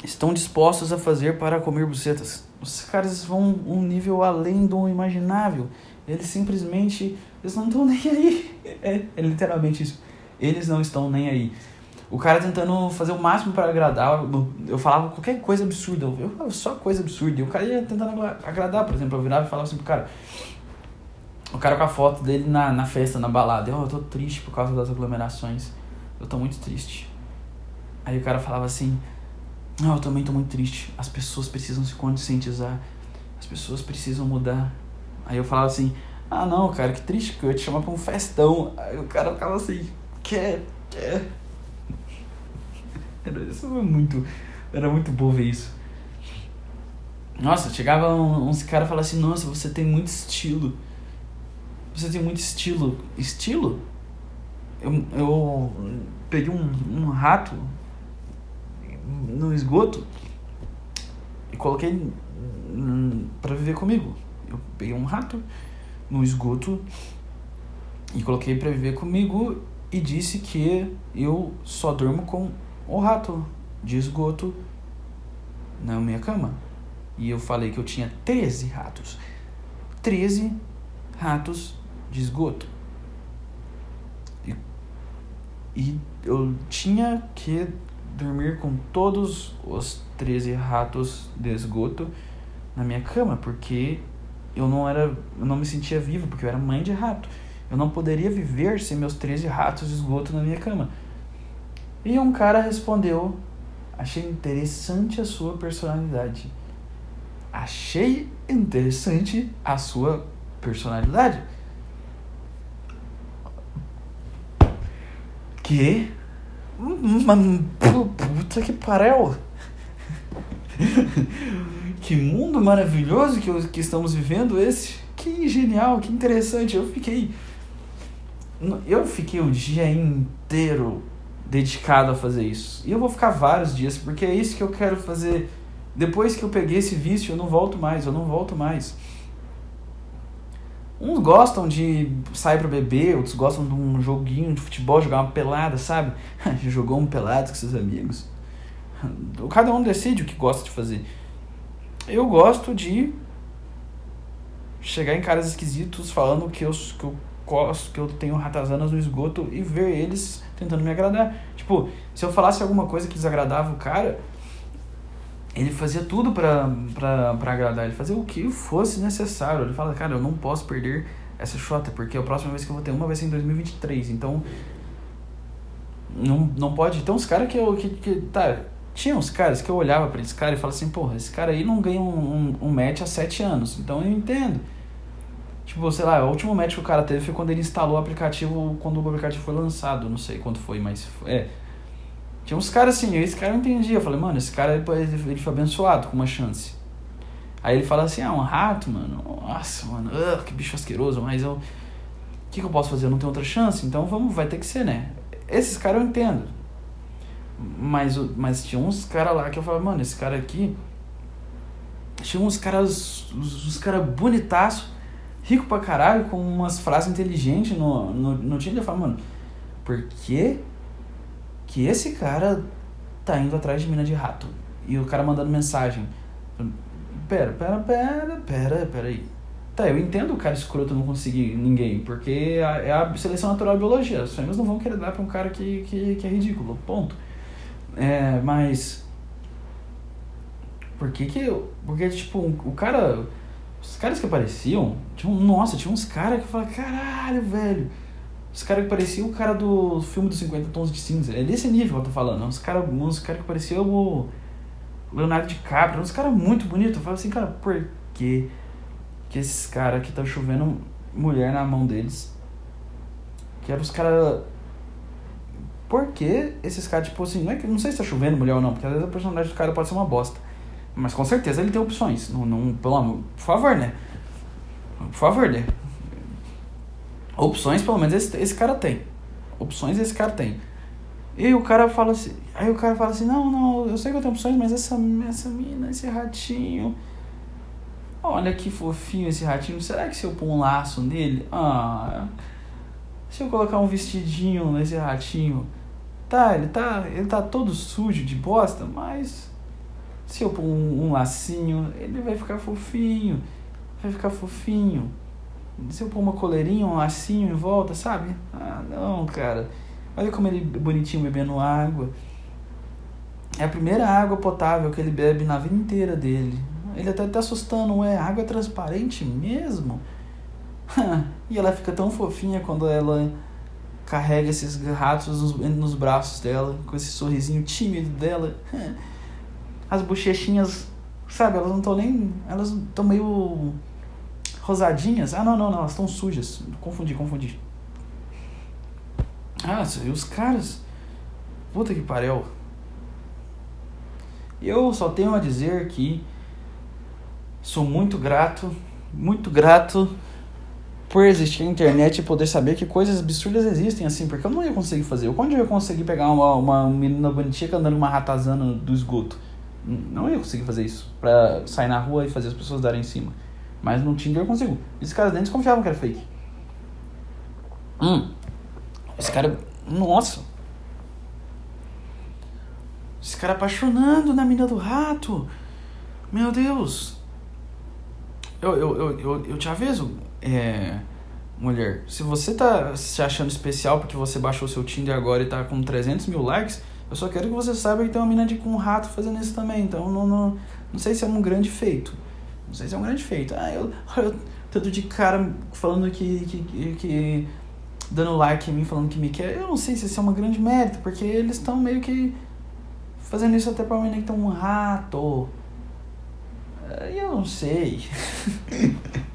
estão dispostos a fazer para comer bucetas. Os caras vão um nível além do imaginável. Eles simplesmente eles não estão nem aí. É, é literalmente isso. Eles não estão nem aí. O cara tentando fazer o máximo para agradar. Eu falava qualquer coisa absurda. Eu falava só coisa absurda. E o cara ia tentando agradar. Por exemplo, eu virava e falava assim pro cara. O cara com a foto dele na, na festa, na balada. Eu, eu tô triste por causa das aglomerações. Eu tô muito triste. Aí o cara falava assim. Não, eu também tô muito triste. As pessoas precisam se conscientizar. As pessoas precisam mudar. Aí eu falava assim, ah não, cara, que triste que eu ia te chamar pra um festão. Aí o cara ficava assim, quer, quer. Era, isso foi muito. Era muito bom ver isso. Nossa, chegava uns caras e falavam assim, nossa, você tem muito estilo. Você tem muito estilo. Estilo? Eu, eu peguei um, um rato no esgoto e coloquei para viver comigo. Eu peguei um rato no esgoto e coloquei para viver comigo e disse que eu só durmo com o rato de esgoto na minha cama. E eu falei que eu tinha 13 ratos. 13 ratos de esgoto. E, e eu tinha que dormir com todos os 13 ratos de esgoto na minha cama, porque eu não era, eu não me sentia vivo, porque eu era mãe de rato. Eu não poderia viver sem meus 13 ratos de esgoto na minha cama. E um cara respondeu: Achei interessante a sua personalidade. Achei interessante a sua personalidade. Que? Puta que pariu! que mundo maravilhoso que, que estamos vivendo esse. Que genial, que interessante. Eu fiquei. Eu fiquei o dia inteiro dedicado a fazer isso. E eu vou ficar vários dias, porque é isso que eu quero fazer. Depois que eu peguei esse vício, eu não volto mais, eu não volto mais. Uns gostam de sair pra beber, outros gostam de um joguinho de futebol, jogar uma pelada, sabe? Jogou um pelado com seus amigos. Cada um decide o que gosta de fazer. Eu gosto de chegar em caras esquisitos falando que eu, que eu gosto, que eu tenho ratazanas no esgoto e ver eles tentando me agradar. Tipo, se eu falasse alguma coisa que desagradava o cara, ele fazia tudo pra, agradar, ele fazia o que fosse necessário. Ele fala, cara, eu não posso perder essa shota, porque a próxima vez que eu vou ter uma vai ser em 2023, então não, não pode. Então os caras que eu. Que, que, tá, tinha uns caras que eu olhava para esse cara e falava assim, porra, esse cara aí não ganha um, um, um match há sete anos, então eu entendo. Tipo, sei lá, o último match que o cara teve foi quando ele instalou o aplicativo, quando o aplicativo foi lançado, não sei quanto foi, mas é. Tinha uns caras assim, esse cara eu entendia. Eu falei, mano, esse cara ele, ele foi abençoado com uma chance. Aí ele fala assim, ah, um rato, mano. Nossa, mano, uh, que bicho asqueroso, mas eu. O que, que eu posso fazer? Eu não tenho outra chance, então vamos, vai ter que ser, né? Esses caras eu entendo. Mas, mas tinha uns caras lá que eu falava, mano, esse cara aqui. Tinha uns caras. Uns, uns caras bonitaços, rico pra caralho, com umas frases inteligentes no, no, no Tinder. Eu falava, mano, por que que esse cara tá indo atrás de mina de rato. E o cara mandando mensagem. Pera, pera, pera, pera, pera aí. Tá, eu entendo o cara escroto não conseguir ninguém, porque é a seleção natural da biologia. As fêmeas não vão querer dar pra um cara que, que, que é ridículo, ponto. É, mas. Por que que. Porque, tipo, o cara. Os caras que apareciam. Tinha, nossa, tinha uns caras que falavam, caralho, velho os caras que pareciam o cara do filme dos 50 Tons de Cinza. É desse nível que eu tô falando. Uns caras uns cara que pareciam o Leonardo DiCaprio. Uns caras muito bonitos. Eu falo assim, cara, por que, que esses caras que tá chovendo mulher na mão deles? Que eram os caras. Por que esses caras, tipo assim, não, é que, não sei se tá chovendo mulher ou não, porque às vezes a personalidade do cara pode ser uma bosta. Mas com certeza ele tem opções. Não, não, pelo amor, por favor, né? Por favor, né? Opções, pelo menos, esse, esse cara tem. Opções esse cara tem. E o cara fala assim. Aí o cara fala assim, não, não, eu sei que eu tenho opções, mas essa, essa mina, esse ratinho. Olha que fofinho esse ratinho. Será que se eu pôr um laço nele? Ah. Se eu colocar um vestidinho nesse ratinho. Tá, ele tá. Ele tá todo sujo de bosta, mas. Se eu pôr um, um lacinho, ele vai ficar fofinho. Vai ficar fofinho. Se eu pôr uma coleirinha, um lacinho em volta, sabe? Ah, não, cara. Olha como ele é bonitinho bebendo água. É a primeira água potável que ele bebe na vida inteira dele. Ele até tá assustando, é água é transparente mesmo? e ela fica tão fofinha quando ela carrega esses ratos nos, nos braços dela, com esse sorrisinho tímido dela. As bochechinhas, sabe, elas não estão nem. Elas estão meio rosadinhas. Ah, não, não, não, elas estão sujas. Confundi, confundi. Ah, e os caras. Puta que pariu. Eu só tenho a dizer que sou muito grato, muito grato por existir a internet e poder saber que coisas absurdas existem assim, porque eu não ia conseguir fazer. Quando eu ia conseguir pegar uma, uma menina bonitinha andando uma ratazana do esgoto? Não ia conseguir fazer isso. Pra sair na rua e fazer as pessoas darem em cima. Mas no Tinder eu consigo. Esses caras nem desconfiavam que era fake. Hum. Esse cara. Nossa. Esse cara apaixonando na mina do rato. Meu Deus. Eu, eu, eu, eu, eu te aviso, é, mulher. Se você tá se achando especial porque você baixou seu Tinder agora e tá com 300 mil likes, eu só quero que você saiba que tem uma mina de, com um rato fazendo isso também. Então não, não, não sei se é um grande feito. Não sei se é um grande feito. Ah, eu, eu tanto de cara falando que, que, que, dando like em mim, falando que me quer. Eu não sei se isso é uma grande mérito, porque eles estão meio que fazendo isso até pra mim que tem um rato. Eu não sei.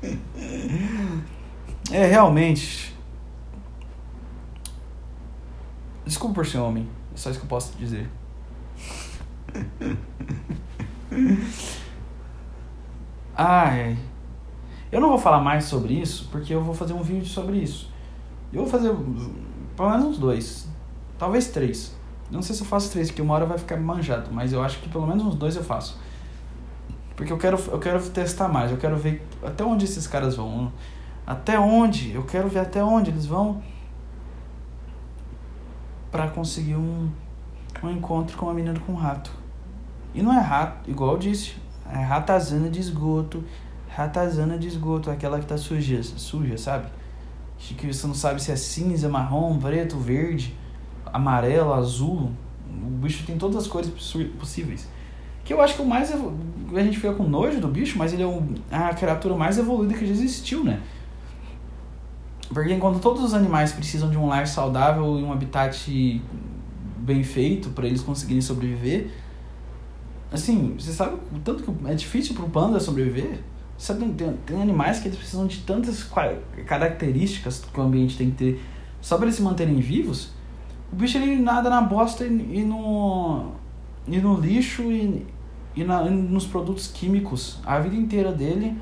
é, realmente. Desculpa por ser homem. É só isso que eu posso dizer. Ai. Eu não vou falar mais sobre isso, porque eu vou fazer um vídeo sobre isso. Eu vou fazer pelo menos uns dois. Talvez três. Não sei se eu faço três, porque uma hora vai ficar manjado, mas eu acho que pelo menos uns dois eu faço. Porque eu quero, eu quero testar mais, eu quero ver até onde esses caras vão. Até onde? Eu quero ver até onde eles vão para conseguir um, um encontro com uma menina com um rato. E não é rato, igual eu disse, é ratazana de esgoto, ratazana de esgoto, aquela que tá suja, suja, sabe? Que você não sabe se é cinza, marrom, preto, verde, amarelo, azul. O bicho tem todas as cores possíveis. Que eu acho que o mais. A gente fica com nojo do bicho, mas ele é a criatura mais evoluída que já existiu, né? Porque enquanto todos os animais precisam de um lar saudável e um habitat bem feito para eles conseguirem sobreviver, assim, você sabe o tanto que é difícil para o panda sobreviver? Sabe, tem, tem animais que eles precisam de tantas características que o ambiente tem que ter só para eles se manterem vivos. O bicho ele nada na bosta e, e no, e no lixo e, e, na, e nos produtos químicos a vida inteira dele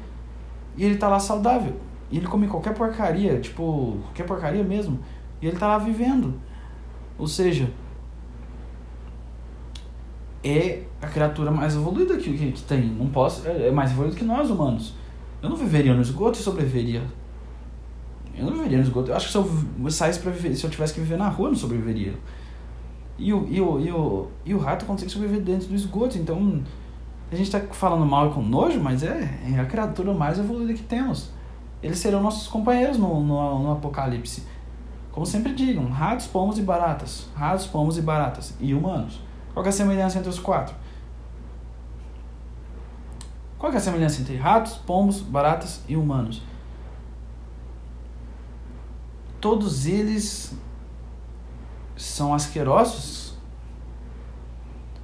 e ele tá lá saudável. E ele come qualquer porcaria, tipo, qualquer porcaria mesmo. E ele tá lá vivendo. Ou seja, é a criatura mais evoluída que, que, que tem. Não posso, é, é mais evoluído que nós humanos. Eu não viveria no esgoto e sobreviveria. Eu não viveria no esgoto. Eu acho que se eu saísse para viver, se eu tivesse que viver na rua, eu não sobreviveria. E o, e o, e o, e o rato consegue sobreviver dentro do esgoto. Então, a gente tá falando mal e com nojo, mas é, é a criatura mais evoluída que temos eles serão nossos companheiros no, no, no apocalipse. Como sempre digam, ratos, pomos e baratas. Ratos, pomos e baratas. E humanos. Qual é a semelhança entre os quatro? Qual é a semelhança entre ratos, pombos, baratas e humanos? Todos eles são asquerosos,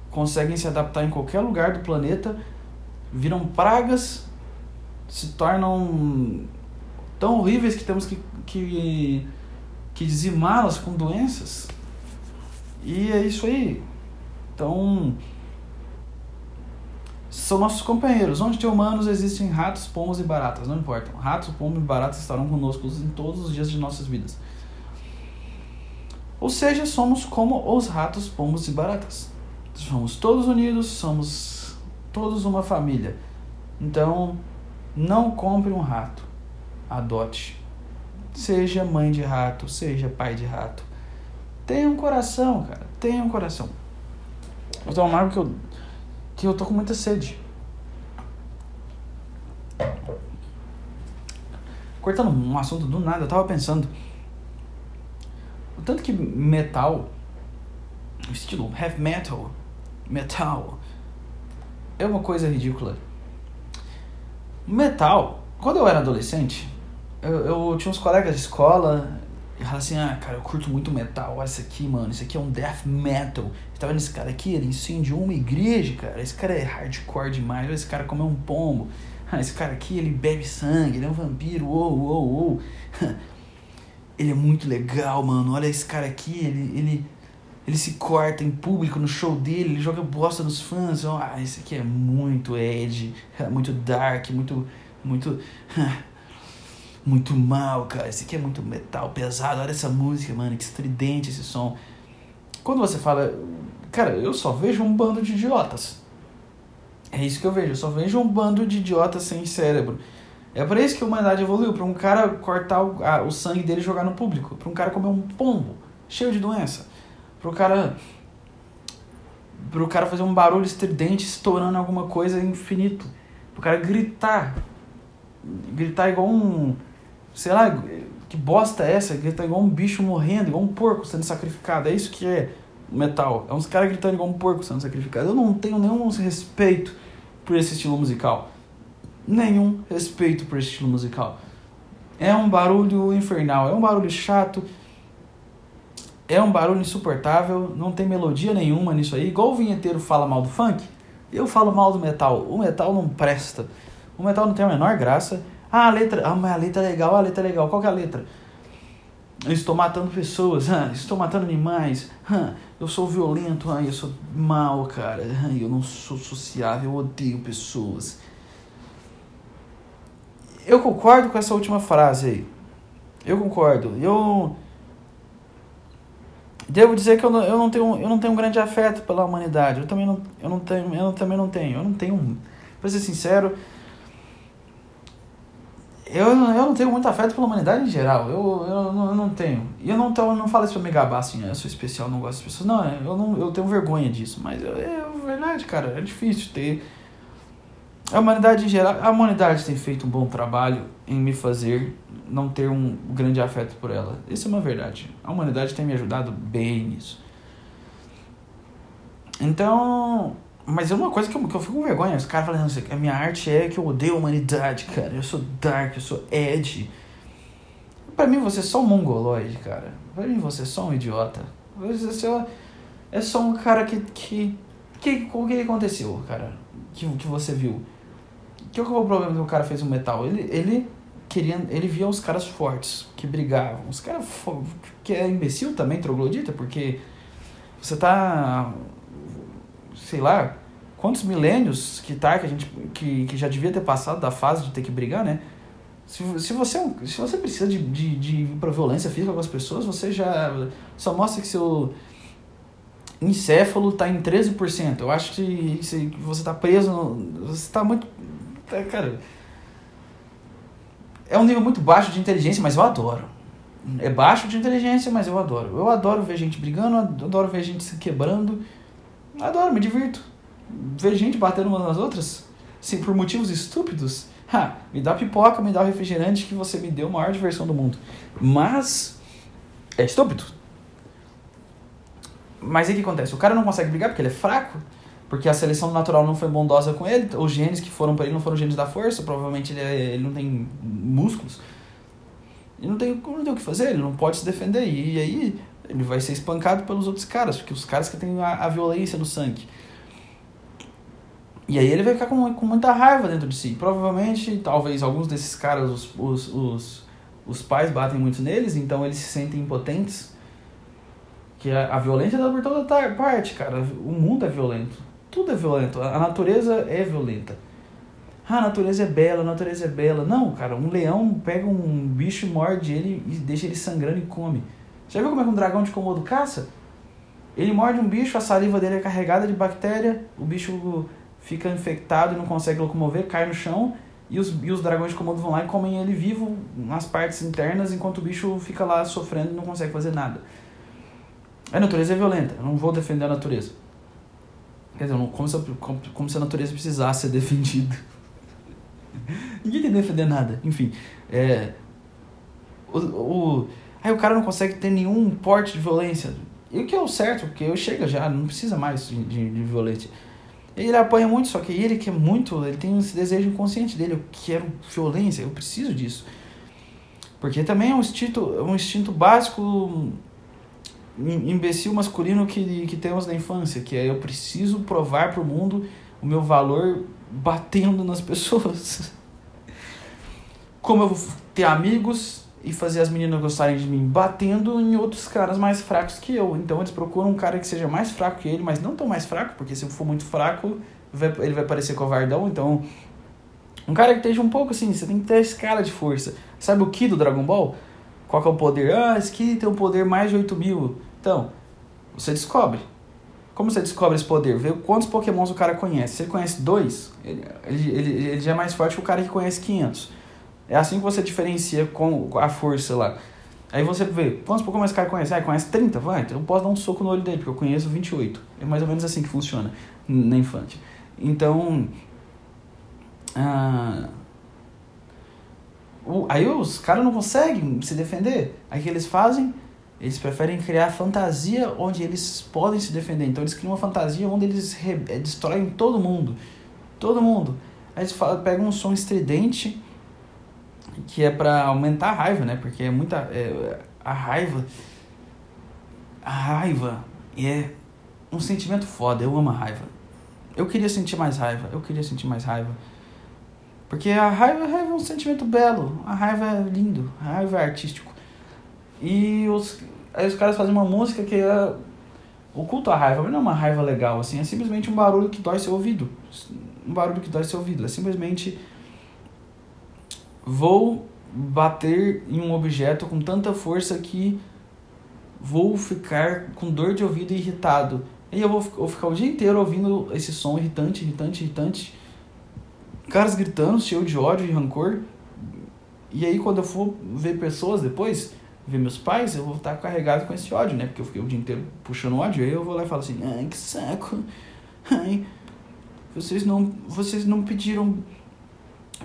conseguem se adaptar em qualquer lugar do planeta, viram pragas, se tornam tão horríveis que temos que, que, que dizimá-las com doenças. E é isso aí. Então, são nossos companheiros. Onde tem humanos, existem ratos, pomos e baratas, não importa. Ratos, pomos e baratas estarão conosco em todos os dias de nossas vidas. Ou seja, somos como os ratos, pomos e baratas. Somos todos unidos, somos todos uma família. Então, não compre um rato adote. Seja mãe de rato, seja pai de rato. Tenha um coração, cara. Tenha um coração. Tomar uma água que eu, que eu tô com muita sede. Cortando um assunto do nada, eu tava pensando. O tanto que metal, estilo heavy metal, metal, é uma coisa ridícula. Metal, quando eu era adolescente, eu, eu tinha uns colegas de escola e falavam assim, ah, cara, eu curto muito metal, olha isso aqui, mano, isso aqui é um death metal. Você tá vendo esse cara aqui? Ele incendiou uma igreja, cara. Esse cara é hardcore demais, olha esse cara comeu um pombo. Ah, esse cara aqui, ele bebe sangue, ele é um vampiro, uou, uou, uou. ele é muito legal, mano. Olha esse cara aqui, ele, ele, ele se corta em público no show dele, ele joga bosta nos fãs. Ah, esse aqui é muito edge, muito dark, muito, muito... muito mal, cara. Esse aqui é muito metal, pesado. Olha essa música, mano, que estridente esse som. Quando você fala, cara, eu só vejo um bando de idiotas. É isso que eu vejo, eu só vejo um bando de idiotas sem cérebro. É por isso que a humanidade evoluiu, para um cara cortar o, a, o sangue dele e jogar no público, para um cara comer um pombo cheio de doença, para o cara para o cara fazer um barulho estridente estourando alguma coisa infinito, para o cara gritar, gritar igual um sei lá, que bosta é essa? Grita igual um bicho morrendo, igual um porco sendo sacrificado. É isso que é metal. É uns caras gritando igual um porco sendo sacrificado. Eu não tenho nenhum respeito por esse estilo musical. Nenhum respeito por esse estilo musical. É um barulho infernal, é um barulho chato, é um barulho insuportável, não tem melodia nenhuma nisso aí. Igual o vinheteiro fala mal do funk, eu falo mal do metal. O metal não presta. O metal não tem a menor graça ah, a letra. Ah, mas a letra é legal, a letra é legal. Qual que é a letra? Eu estou matando pessoas, estou matando animais, eu sou violento, eu sou mal, cara, eu não sou sociável, eu odeio pessoas. Eu concordo com essa última frase aí. Eu concordo. Eu devo dizer que eu não, eu não tenho eu não tenho um grande afeto pela humanidade. Eu também não eu não tenho eu também não tenho. Eu não tenho, para ser sincero, eu, eu não tenho muito afeto pela humanidade em geral. Eu, eu, não, eu não tenho. E eu não, tô, eu não falo isso pra me gabar assim, eu sou especial, não gosto das pessoas. Não, eu, não, eu tenho vergonha disso. Mas é, é verdade, cara. É difícil ter. A humanidade em geral. A humanidade tem feito um bom trabalho em me fazer não ter um grande afeto por ela. Isso é uma verdade. A humanidade tem me ajudado bem nisso. Então, mas é uma coisa que eu, que eu fico com vergonha. Os caras falando assim, a minha arte é que eu odeio a humanidade, cara. Eu sou dark, eu sou edge. Pra mim você é só um mongoloide, cara. Pra mim você é só um idiota. Você é só, é um cara que. que, que o que aconteceu, cara? Que, que você viu? Que é o problema que o cara fez o metal? Ele, ele queria. Ele via os caras fortes, que brigavam. Os caras que é imbecil também, troglodita, porque você tá sei lá, quantos milênios que tá, que a gente que, que já devia ter passado da fase de ter que brigar, né? Se, se, você, é se você precisa de, de, de ir pra violência física com as pessoas, você já só mostra que seu encéfalo tá em 13%. Eu acho que você tá preso, no, você tá muito... É, cara, é um nível muito baixo de inteligência, mas eu adoro. É baixo de inteligência, mas eu adoro. Eu adoro ver gente brigando, eu adoro ver gente se quebrando. Adoro, me divirto. Ver gente batendo umas nas outras, sim, por motivos estúpidos. Ha, me dá pipoca, me dá refrigerante que você me deu a maior diversão do mundo. Mas é estúpido. Mas aí o que acontece? O cara não consegue brigar porque ele é fraco, porque a seleção natural não foi bondosa com ele, os genes que foram para ele não foram genes da força, provavelmente ele, é, ele não tem músculos. Ele não tem, não tem o que fazer, ele não pode se defender. E aí ele vai ser espancado pelos outros caras, porque os caras que têm a, a violência no sangue. E aí ele vai ficar com, com muita raiva dentro de si. Provavelmente, talvez alguns desses caras, os, os, os, os pais batem muito neles, então eles se sentem impotentes. Que a, a violência dá por toda parte, cara. O mundo é violento. Tudo é violento. A, a natureza é violenta. Ah, a natureza é bela, a natureza é bela. Não, cara, um leão pega um bicho, morde ele e deixa ele sangrando e come. Já viu como é que um dragão de Komodo caça? Ele morde um bicho, a saliva dele é carregada de bactéria, o bicho fica infectado e não consegue locomover, cai no chão, e os, e os dragões de Komodo vão lá e comem ele vivo nas partes internas, enquanto o bicho fica lá sofrendo e não consegue fazer nada. A natureza é violenta, eu não vou defender a natureza. Quer dizer, como, se, como, como se a natureza precisasse ser defendida. Ninguém tem que defender nada. Enfim, é, o, o Aí o cara não consegue ter nenhum porte de violência. E o que é o certo, porque eu chego já, não precisa mais de, de, de violência. Ele apanha muito, só que ele quer muito, ele tem esse desejo inconsciente dele, eu quero violência, eu preciso disso. Porque também é um instinto, é um instinto básico imbecil masculino que, que temos na infância, que é eu preciso provar para o mundo o meu valor batendo nas pessoas. Como eu vou ter amigos e fazer as meninas gostarem de mim batendo em outros caras mais fracos que eu. Então eles procuram um cara que seja mais fraco que ele, mas não tão mais fraco, porque se for muito fraco, ele vai parecer covardão. Então, um cara que esteja um pouco assim, você tem que ter esse cara de força. Sabe o Ki do Dragon Ball? Qual que é o poder? Ah, esse Ki tem um poder mais de 8 mil. Então, você descobre. Como você descobre esse poder? Vê quantos pokémons o cara conhece. Se ele conhece dois, ele, ele, ele, ele já é mais forte que o cara que conhece 500. É assim que você diferencia com a força lá. Aí você vê, quantos Pokémon esse cara conhece? Ah, conhece 30? Vai, então eu posso dar um soco no olho dele, porque eu conheço 28. É mais ou menos assim que funciona na infante. Então. Ah, aí os caras não conseguem se defender. Aí o que eles fazem? Eles preferem criar fantasia onde eles podem se defender. Então eles criam uma fantasia onde eles re, eh, destroem todo mundo. Todo mundo. Aí eles falam, pegam um som estridente que é para aumentar a raiva, né? Porque é muita é, a raiva a raiva é um sentimento foda, eu amo a raiva. Eu queria sentir mais raiva, eu queria sentir mais raiva. Porque a raiva, a raiva é um sentimento belo, a raiva é lindo, a raiva é artístico. E os, aí os caras fazem uma música que é oculta a raiva, mas não é uma raiva legal, assim, é simplesmente um barulho que dói seu ouvido. Um barulho que dói seu ouvido, é simplesmente vou bater em um objeto com tanta força que vou ficar com dor de ouvido e irritado. E eu vou, vou ficar o dia inteiro ouvindo esse som irritante, irritante, irritante. Caras gritando, cheio de ódio e rancor. E aí quando eu for ver pessoas depois, ver meus pais, eu vou estar carregado com esse ódio, né? Porque eu fiquei o dia inteiro puxando ódio, aí eu vou lá e falo assim, ai, que saco. Ai, vocês não, vocês não pediram,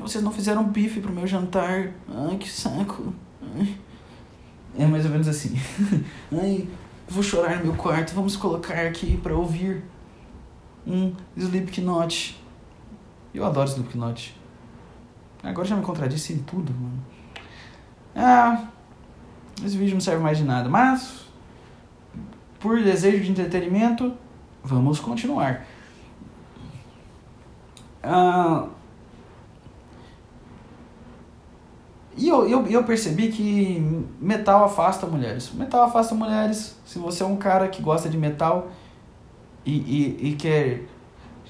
vocês não fizeram bife pro meu jantar. Ai, que saco. É mais ou menos assim. Ai, vou chorar no meu quarto, vamos colocar aqui para ouvir um Slipknot. Eu adoro Slipknot. Agora já me contradisse em tudo, mano. Ah, esse vídeo não serve mais de nada, mas por desejo de entretenimento, vamos continuar. Ah, e eu, eu, eu percebi que metal afasta mulheres. Metal afasta mulheres. Se você é um cara que gosta de metal e, e, e quer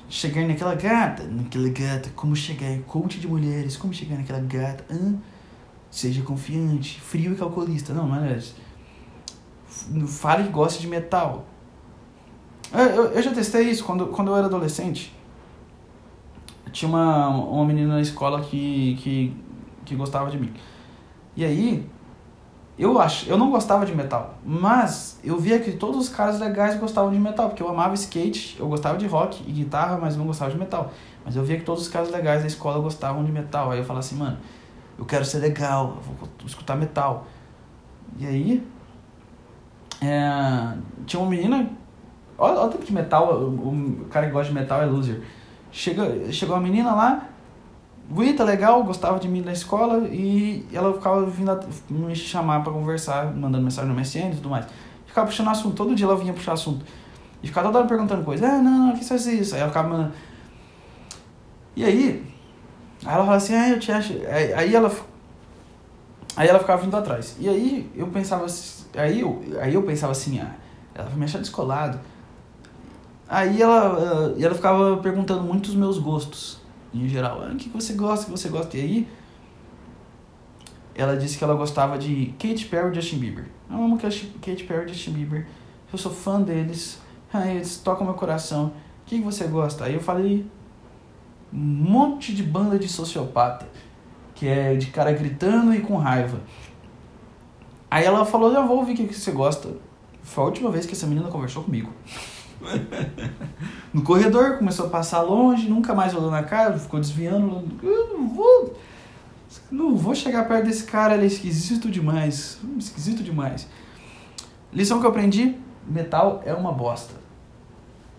chegar naquela gata, naquela gata, como chegar, coach de mulheres, como chegar naquela gata? Seja confiante, frio e calculista. Não, não é isso. Fale que gosta de metal. Eu, eu, eu, já testei isso quando, quando eu era adolescente. Tinha uma, uma menina na escola que, que, que gostava de mim. E aí, eu acho, eu não gostava de metal, mas eu via que todos os caras legais gostavam de metal, porque eu amava skate, eu gostava de rock e guitarra, mas não gostava de metal. Mas eu via que todos os caras legais da escola gostavam de metal. Aí eu falava assim, mano, eu quero ser legal, vou escutar metal. E aí, é, tinha uma menina, olha, olha que metal, o, o, cara que gosta de metal é loser. Chega, chegou uma menina lá, bonita, legal, gostava de mim na escola e ela ficava vindo me chamar para conversar, mandando mensagem no MSN e tudo mais. Ficava puxando assunto, todo dia ela vinha puxar assunto. E ficava toda hora perguntando coisa, ah, não, não, que você faz isso? Aí ela ficava mandando. E aí, Aí ela fala assim, ah, eu te acho. Aí ela. Aí ela ficava vindo atrás. E aí eu pensava aí eu, aí eu pensava assim, ah, ela vai me achar descolado. Aí ela, ela ficava perguntando muito os meus gostos, em geral. Ah, o que você gosta, que você gosta? E aí ela disse que ela gostava de Katy Perry e Justin Bieber. Eu amo Katy Perry e Justin Bieber. Eu sou fã deles. Ah, eles tocam meu coração. O que você gosta? Aí eu falei, um monte de banda de sociopata, que é de cara gritando e com raiva. Aí ela falou, já vou ouvir o que você gosta. Foi a última vez que essa menina conversou comigo. no corredor, começou a passar longe, nunca mais olhou na cara, ficou desviando. Eu não vou, não vou chegar perto desse cara, ele é esquisito demais. Esquisito demais. Lição que eu aprendi: metal é uma bosta.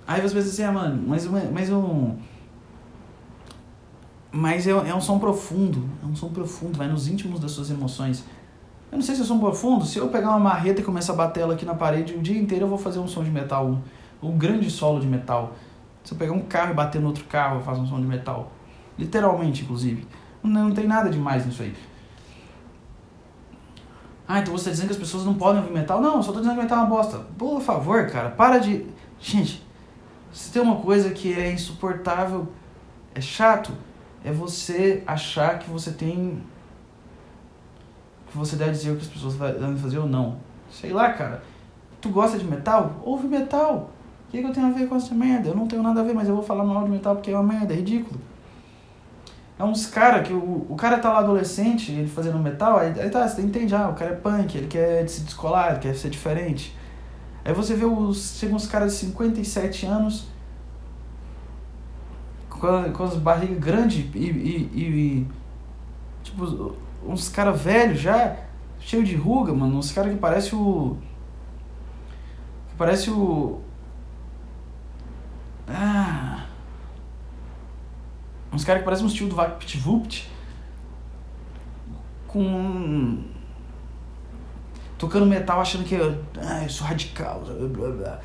Aí você pensa assim, ah, mano, mas, mas um. Mas é, é um som profundo, é um som profundo, vai nos íntimos das suas emoções. Eu não sei se é som profundo, se eu pegar uma marreta e começar a bater ela aqui na parede o dia inteiro, eu vou fazer um som de metal 1 o grande solo de metal. Se eu pegar um carro e bater no outro carro, faz um som de metal. Literalmente, inclusive. Não, não tem nada demais nisso aí. Ah, então você está dizendo que as pessoas não podem ouvir metal? Não, só estou dizendo que metal é uma bosta. Por favor, cara, para de. Gente, se tem uma coisa que é insuportável, é chato, é você achar que você tem. que você deve dizer o que as pessoas devem fazer ou não. Sei lá, cara. Tu gosta de metal? Ouve metal. O que, que eu tenho a ver com essa merda? Eu não tenho nada a ver, mas eu vou falar mal de metal porque é uma merda, é ridículo. É uns cara que o, o cara tá lá adolescente, ele fazendo metal, aí, aí tá, você entende, ah, o cara é punk, ele quer se descolar, ele quer ser diferente. Aí você vê os, chegam uns caras de 57 anos com, com as barrigas grandes e, e, e, Tipo, uns caras velhos já, cheio de ruga, mano. Uns caras que parece o. Que parece o. Ah. Uns caras que parecem um estilo do VaptVupt. Com. Tocando metal achando que. Ah, eu sou radical. Blá, blá,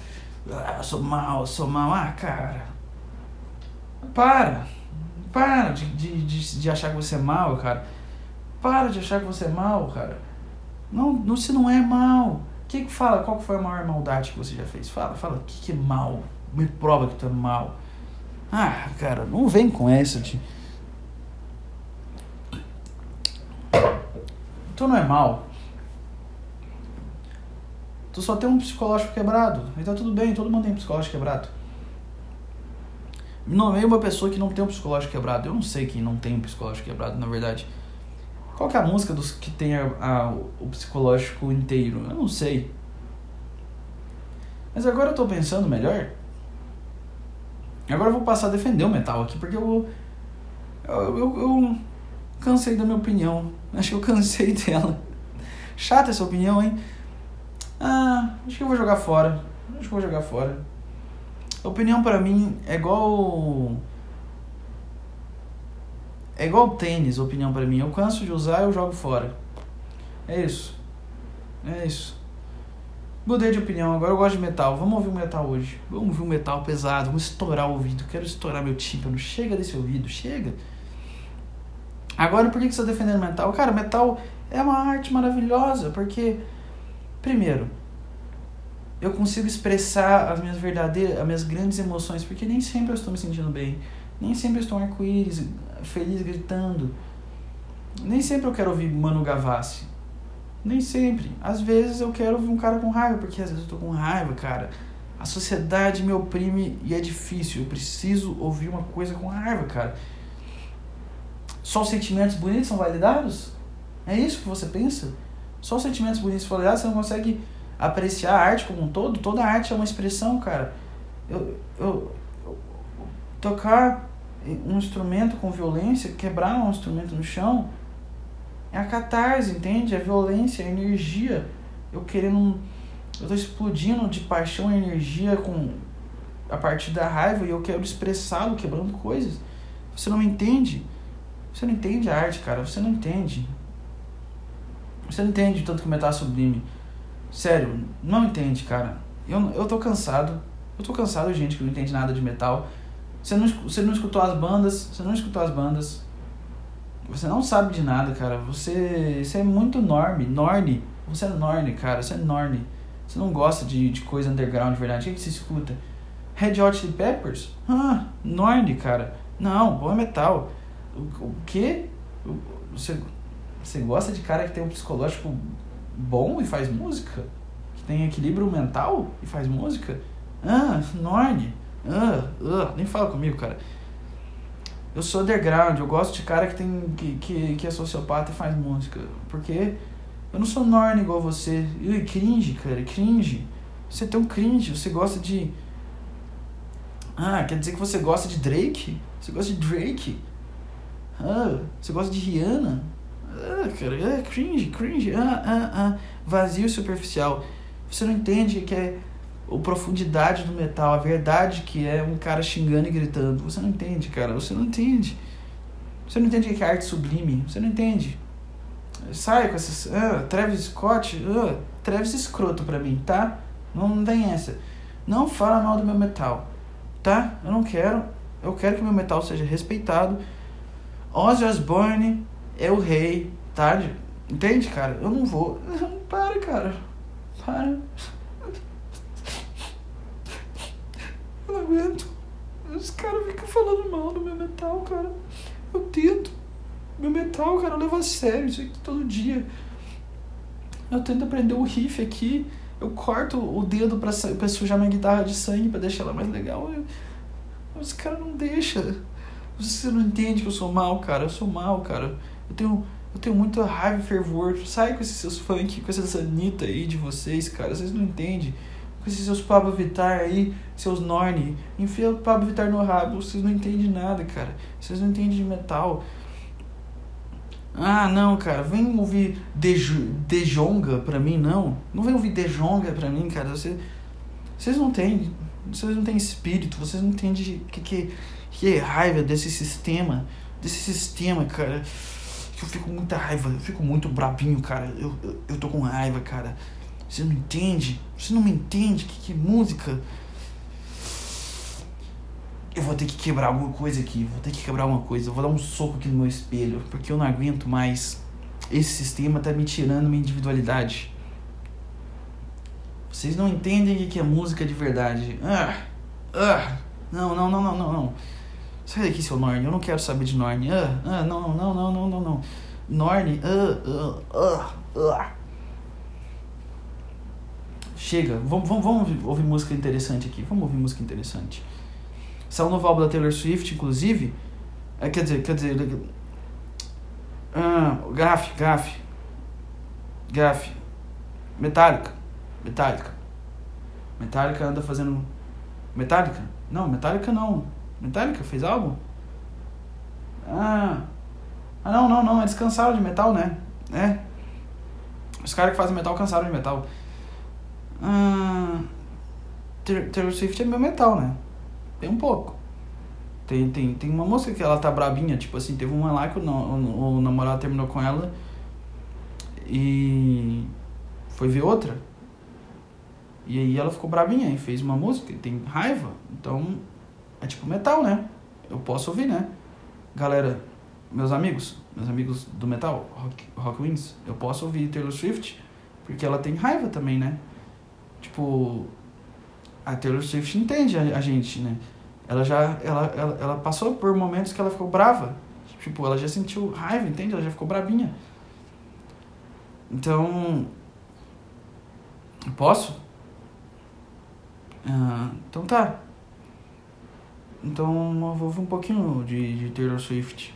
blá, eu sou mal, sou mal. Ah, cara para. Para de, de, de, de, achar que você é mal, cara. Para de achar que você é mal, cara. Não, não você não é mal. Que que fala? Qual foi a maior maldade que você já fez? Fala, fala. O que, que é mal? Me prova que tu é mal. Ah, cara, não vem com essa de. Tu não é mal. Tu só tem um psicológico quebrado. E tá tudo bem, todo mundo tem psicológico quebrado. Não é uma pessoa que não tem um psicológico quebrado. Eu não sei quem não tem um psicológico quebrado, na verdade. Qual que é a música dos que tem a, a, o psicológico inteiro? Eu não sei. Mas agora eu tô pensando melhor. Agora eu vou passar a defender o metal aqui, porque eu, eu, eu, eu cansei da minha opinião. Acho que eu cansei dela. Chata essa opinião, hein? Ah, acho que eu vou jogar fora. Acho que eu vou jogar fora. A opinião para mim é igual. É igual tênis, opinião para mim. Eu canso de usar, eu jogo fora. É isso. É isso. Mudei de opinião, agora eu gosto de metal. Vamos ouvir o metal hoje. Vamos ouvir um metal pesado, vamos estourar o ouvido. Quero estourar meu tímpano. Chega desse ouvido, chega. Agora, por que você está defendendo metal? Cara, metal é uma arte maravilhosa, porque, primeiro, eu consigo expressar as minhas verdadeiras, as minhas grandes emoções, porque nem sempre eu estou me sentindo bem. Nem sempre eu estou arco-íris, feliz, gritando. Nem sempre eu quero ouvir Mano Gavassi. Nem sempre. Às vezes eu quero ouvir um cara com raiva, porque às vezes eu tô com raiva, cara. A sociedade me oprime e é difícil. Eu preciso ouvir uma coisa com raiva, cara. Só os sentimentos bonitos são validados? É isso que você pensa? Só os sentimentos bonitos são validados? Você não consegue apreciar a arte como um todo? Toda arte é uma expressão, cara. Eu, eu, eu tocar um instrumento com violência, quebrar um instrumento no chão, é a catarse, entende? É a violência, a energia. Eu querendo. Eu tô explodindo de paixão e energia com a partir da raiva e eu quero expressá-lo quebrando coisas. Você não entende? Você não entende a arte, cara. Você não entende. Você não entende tanto que o metal é sublime. Sério, não entende, cara. Eu, eu tô cansado. Eu tô cansado gente que não entende nada de metal. Você não, você não escutou as bandas. Você não escutou as bandas. Você não sabe de nada, cara. Você, você é muito norme, norne. Você é norne, cara. Você é norne. Você não gosta de, de coisa underground de verdade. O que, que você escuta? Red Hot Chili Peppers? Ah, norne, cara. Não, bom é metal. O, o quê? Você, você gosta de cara que tem um psicológico bom e faz música? Que tem equilíbrio mental e faz música? Ah, norne. Ah, ah, nem fala comigo, cara. Eu sou underground, eu gosto de cara que tem que, que, que é sociopata e faz música. Porque eu não sou norne igual você. Ui, cringe, cara, cringe. Você é tão cringe, você gosta de. Ah, quer dizer que você gosta de Drake? Você gosta de Drake? Ah, você gosta de Rihanna? Ah, cara, é cringe, cringe. Ah, ah, ah. Vazio e superficial. Você não entende que é a profundidade do metal, a verdade que é um cara xingando e gritando. Você não entende, cara. Você não entende. Você não entende o que é arte sublime. Você não entende. Sai com essas. Ah, Travis Scott. Ah, Travis escroto pra mim, tá? Não, não tem essa. Não fala mal do meu metal, tá? Eu não quero. Eu quero que meu metal seja respeitado. Ozzy Osbourne é o rei, tá? Entende, cara? Eu não vou. Para, cara. Para. Eu não aguento. Os caras ficam falando mal do meu metal, cara. Eu tento. Meu metal, cara, eu levo a sério isso aqui todo dia. Eu tento aprender o riff aqui. Eu corto o dedo pra, pra sujar minha guitarra de sangue pra deixar ela mais legal. Eu, os caras não deixam. Você não entende que eu sou mal, cara. Eu sou mal, cara. Eu tenho, eu tenho muita raiva e fervor. Sai com esses seus funk, com essas Anitta aí de vocês, cara. Vocês não entendem com esses seus Pablo Vittar aí, seus Norne, enfia o Pablo Vittar no rabo, vocês não entendem nada, cara. Vocês não entendem de metal. Ah, não, cara, vem ouvir Dejonga pra mim, não. Não vem ouvir Dejonga pra mim, cara. Você, vocês não têm, vocês não têm espírito, vocês não entendem que, que, que é raiva desse sistema, desse sistema, cara. Que eu fico muita raiva, eu fico muito brabinho, cara. Eu, eu, eu tô com raiva, cara. Você não entende? Você não me entende? Que, que música? Eu vou ter que quebrar alguma coisa aqui. Vou ter que quebrar alguma coisa. Eu vou dar um soco aqui no meu espelho. Porque eu não aguento mais. Esse sistema tá me tirando minha individualidade. Vocês não entendem o que é música de verdade. Ah, ah, não, não, não, não, não, não. Sai daqui, seu Norne. Eu não quero saber de Norne. Ah, ah, não, não, não, não, não, não. Norne, ah, ah, ah, ah. Chega, vamos, vamos, vamos ouvir música interessante aqui. Vamos ouvir música interessante. Saiu um novo álbum da Taylor Swift, inclusive. É, quer dizer, quer dizer. Ah, Gaf, Gaf. Gaf. Metallica. Metallica. Metallica anda fazendo. Metallica? Não, Metallica não. Metallica fez álbum? Ah. Ah, não, não, não. Eles cansaram de metal, né? É. Os caras que fazem metal cansaram de metal. Ah. Taylor Swift é meu metal, né? Tem um pouco. Tem, tem, tem uma música que ela tá brabinha, tipo assim, teve uma lá que o, o, o namorado terminou com ela e foi ver outra. E aí ela ficou brabinha e fez uma música tem raiva. Então é tipo metal, né? Eu posso ouvir, né? Galera, meus amigos, meus amigos do metal, Rock, Rock Wings, eu posso ouvir Taylor Swift porque ela tem raiva também, né? Tipo, a Taylor Swift entende a, a gente, né? Ela já ela, ela, ela passou por momentos que ela ficou brava. Tipo, ela já sentiu raiva, entende? Ela já ficou brabinha. Então, posso? Ah, então tá. Então eu vou ouvir um pouquinho de, de Taylor Swift.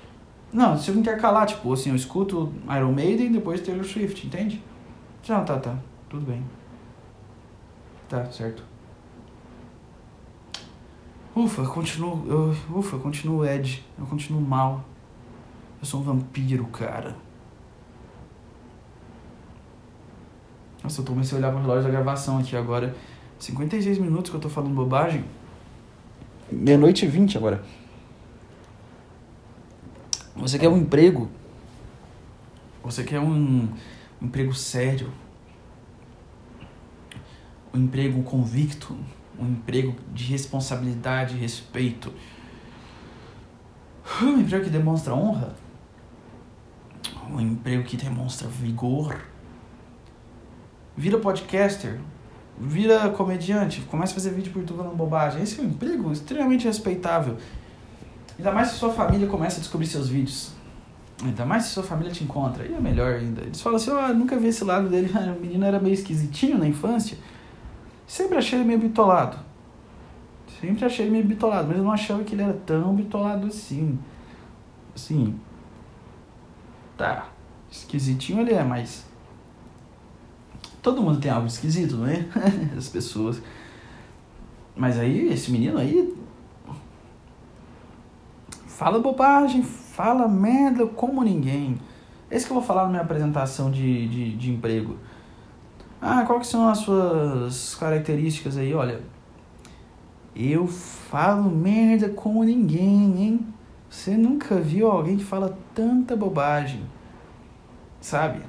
Não, se eu intercalar, tipo, assim, eu escuto Iron Maiden e depois Taylor Swift, entende? Não, tá, tá. Tudo bem. Tá, certo. Ufa, continuo. Eu, ufa, continuo Ed. Eu continuo mal. Eu sou um vampiro, cara. Nossa, eu comecei a olhar pro relógio da gravação aqui agora. 56 minutos que eu tô falando bobagem. Meia-noite e 20 agora. Você quer um emprego? Você quer um, um emprego sério? Um emprego convicto? Um emprego de responsabilidade respeito? Um emprego que demonstra honra? Um emprego que demonstra vigor? Vira podcaster, vira comediante, começa a fazer vídeo por falando bobagem. Esse é um emprego extremamente respeitável. Ainda mais se sua família começa a descobrir seus vídeos. Ainda mais se sua família te encontra. E é melhor ainda. Eles falam assim, ó, oh, nunca vi esse lado dele. O menino era meio esquisitinho na infância. Sempre achei ele meio bitolado. Sempre achei ele meio bitolado, mas eu não achava que ele era tão bitolado assim. Assim. Tá. Esquisitinho ele é, mas Todo mundo tem algo esquisito, não é? As pessoas. Mas aí, esse menino aí. Fala bobagem, fala merda como ninguém. Esse que eu vou falar na minha apresentação de, de, de emprego. Ah, quais são as suas características aí? Olha, eu falo merda como ninguém, hein? Você nunca viu alguém que fala tanta bobagem, sabe?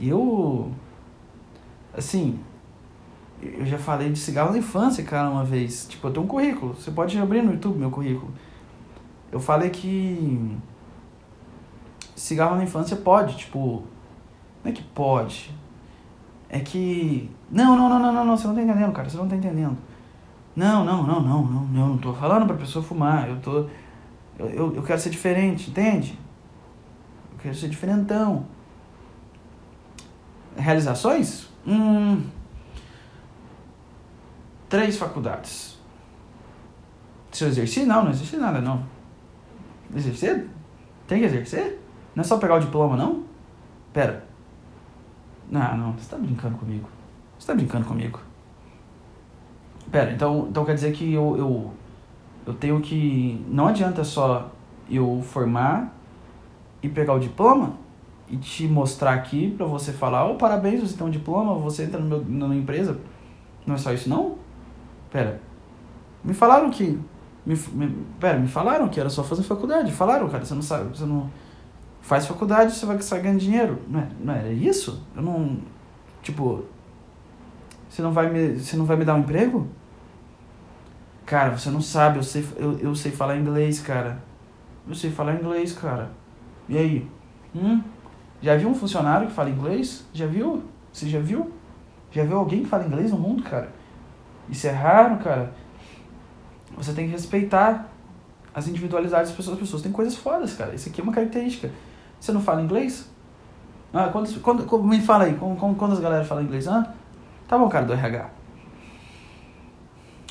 Eu Assim, eu já falei de cigarro na infância, cara, uma vez. Tipo, eu tenho um currículo. Você pode abrir no YouTube meu currículo. Eu falei que cigarro na infância pode, tipo. Não é que pode. É que. Não, não, não, não, não, não. Você não tá entendendo, cara. Você não tá entendendo. Não, não, não, não, não. Eu não tô falando pra pessoa fumar. Eu tô. Eu, eu, eu quero ser diferente, entende? Eu quero ser diferentão. Realizações? Hum, três faculdades. Se eu exerci? Não, não exerci nada, não. Exercer? Tem que exercer? Não é só pegar o diploma, não? Pera. Não, não, você tá brincando comigo. Você tá brincando comigo. Pera, então, então quer dizer que eu, eu, eu tenho que. Não adianta só eu formar e pegar o diploma? e te mostrar aqui para você falar, oh, parabéns, você tem um diploma, você entra no meu, na minha empresa. Não é só isso, não? Pera. Me falaram que. Me, me, pera, me falaram que era só fazer faculdade. Falaram, cara, você não sabe, você não. Faz faculdade, você vai sair ganhando dinheiro. Não, é, não era isso? Eu não. Tipo. Você não vai me, você não vai me dar um emprego? Cara, você não sabe, eu sei, eu, eu sei falar inglês, cara. Eu sei falar inglês, cara. E aí? Hum? Já viu um funcionário que fala inglês? Já viu? Você já viu? Já viu alguém que fala inglês no mundo, cara? Isso é raro, cara. Você tem que respeitar as individualidades das pessoas. As pessoas têm coisas fodas, cara. Isso aqui é uma característica. Você não fala inglês? Ah, quando, quando, me fala aí, quando as galera falam inglês? Ah, tá bom, cara, do RH.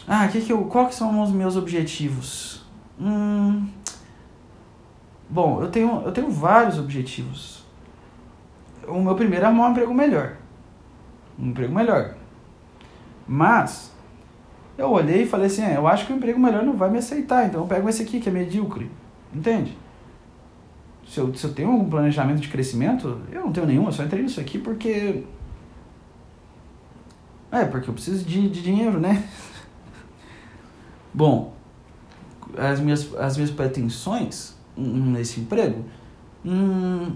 Ah, que que eu, qual que são os meus objetivos? Hum, Bom, eu tenho, eu tenho vários objetivos. O meu primeiro é arrumar um emprego melhor. Um emprego melhor. Mas, eu olhei e falei assim: é, eu acho que o emprego melhor não vai me aceitar, então eu pego esse aqui que é medíocre. Entende? Se eu, se eu tenho algum planejamento de crescimento, eu não tenho nenhum, eu só entrei nisso aqui porque. É, porque eu preciso de, de dinheiro, né? Bom, as minhas, as minhas pretensões nesse emprego. Hum,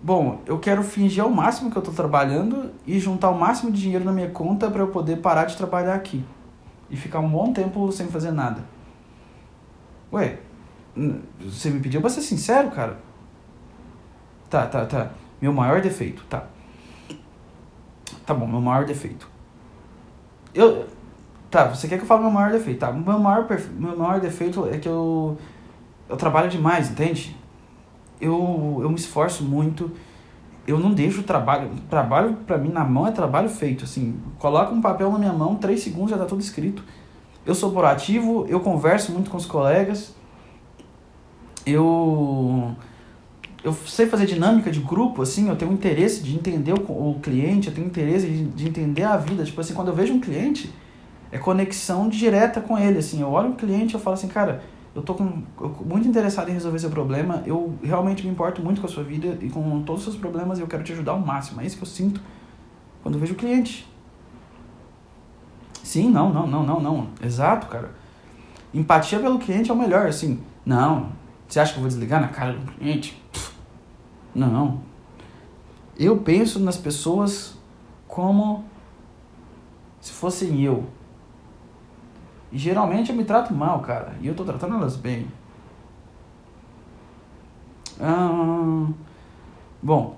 bom, eu quero fingir ao máximo que eu estou trabalhando e juntar o máximo de dinheiro na minha conta para eu poder parar de trabalhar aqui e ficar um bom tempo sem fazer nada. Ué, você me pediu pra ser sincero, cara? Tá, tá, tá. Meu maior defeito, tá. Tá bom, meu maior defeito. Eu. Tá, você quer que eu fale meu maior defeito? Tá, meu maior, meu maior defeito é que eu. Eu trabalho demais, entende? Eu, eu me esforço muito. Eu não deixo o trabalho. Trabalho pra mim na mão é trabalho feito. Assim, coloca um papel na minha mão, três segundos já tá tudo escrito. Eu sou proativo, eu converso muito com os colegas eu eu sei fazer dinâmica de grupo, assim, eu tenho interesse de entender o, o cliente, eu tenho interesse de, de, entender a vida. Tipo assim, quando eu vejo um cliente, é conexão direta com ele, assim. Eu olho o cliente e eu falo assim, cara, eu tô com, eu, muito interessado em resolver seu problema, eu realmente me importo muito com a sua vida e com todos os seus problemas e eu quero te ajudar ao máximo. É isso que eu sinto quando eu vejo o cliente. Sim, não, não, não, não, não. Exato, cara. Empatia pelo cliente é o melhor, assim. Não, você acha que eu vou desligar na cara do cliente? Não. Eu penso nas pessoas como se fossem eu. E geralmente eu me trato mal, cara. E eu tô tratando elas bem. Ah, bom.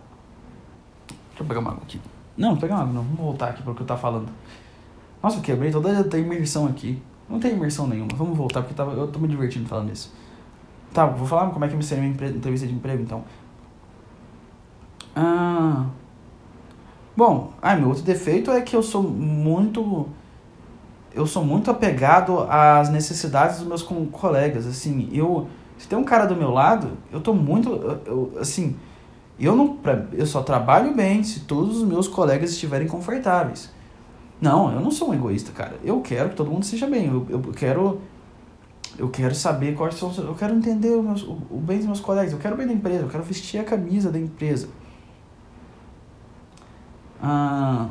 Deixa eu pegar uma água aqui. Não, não pegar uma água não. Vamos voltar aqui para o que eu tava falando. Nossa, eu quebrei toda a imersão aqui. Não tem imersão nenhuma. Vamos voltar porque eu, tava, eu tô me divertindo falando isso. Tá, vou falar como é que seria uma entrevista de emprego, então. Ah, bom, ah, meu outro defeito é que eu sou muito... Eu sou muito apegado às necessidades dos meus colegas, assim, eu... Se tem um cara do meu lado, eu tô muito... Eu, assim, eu não... Eu só trabalho bem se todos os meus colegas estiverem confortáveis. Não, eu não sou um egoísta, cara. Eu quero que todo mundo seja bem. Eu, eu quero eu quero saber quais são. Eu quero entender o, o, o bem dos meus colegas. Eu quero o bem da empresa. Eu quero vestir a camisa da empresa. Ah,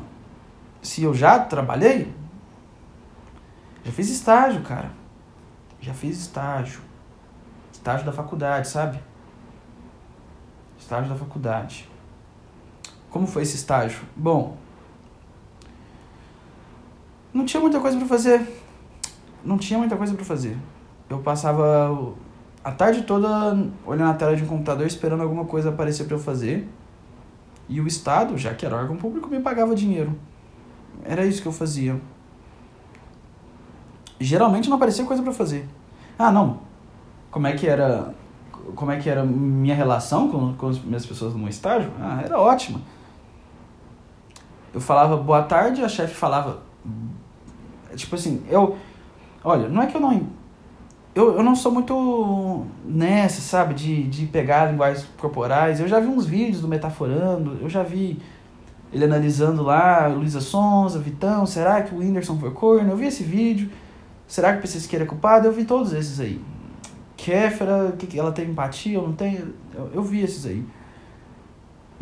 se eu já trabalhei, já fiz estágio, cara. Já fiz estágio. Estágio da faculdade, sabe? Estágio da faculdade. Como foi esse estágio? Bom, não tinha muita coisa para fazer. Não tinha muita coisa para fazer eu passava a tarde toda olhando a tela de um computador esperando alguma coisa aparecer para eu fazer. E o Estado, já que era órgão público, me pagava dinheiro. Era isso que eu fazia. Geralmente não aparecia coisa para fazer. Ah, não. Como é que era como é que era minha relação com, com as minhas pessoas no estágio? Ah, era ótima. Eu falava boa tarde, a chefe falava tipo assim, eu olha, não é que eu não eu, eu não sou muito nessa, sabe, de, de pegar linguagens corporais. Eu já vi uns vídeos do Metaforando, eu já vi ele analisando lá, Luísa Sonza, Vitão, será que o Whindersson foi corno? Eu vi esse vídeo. Será que o PC é culpado? Eu vi todos esses aí. Kéfera, que ela tem empatia ou não tem? Eu, eu vi esses aí.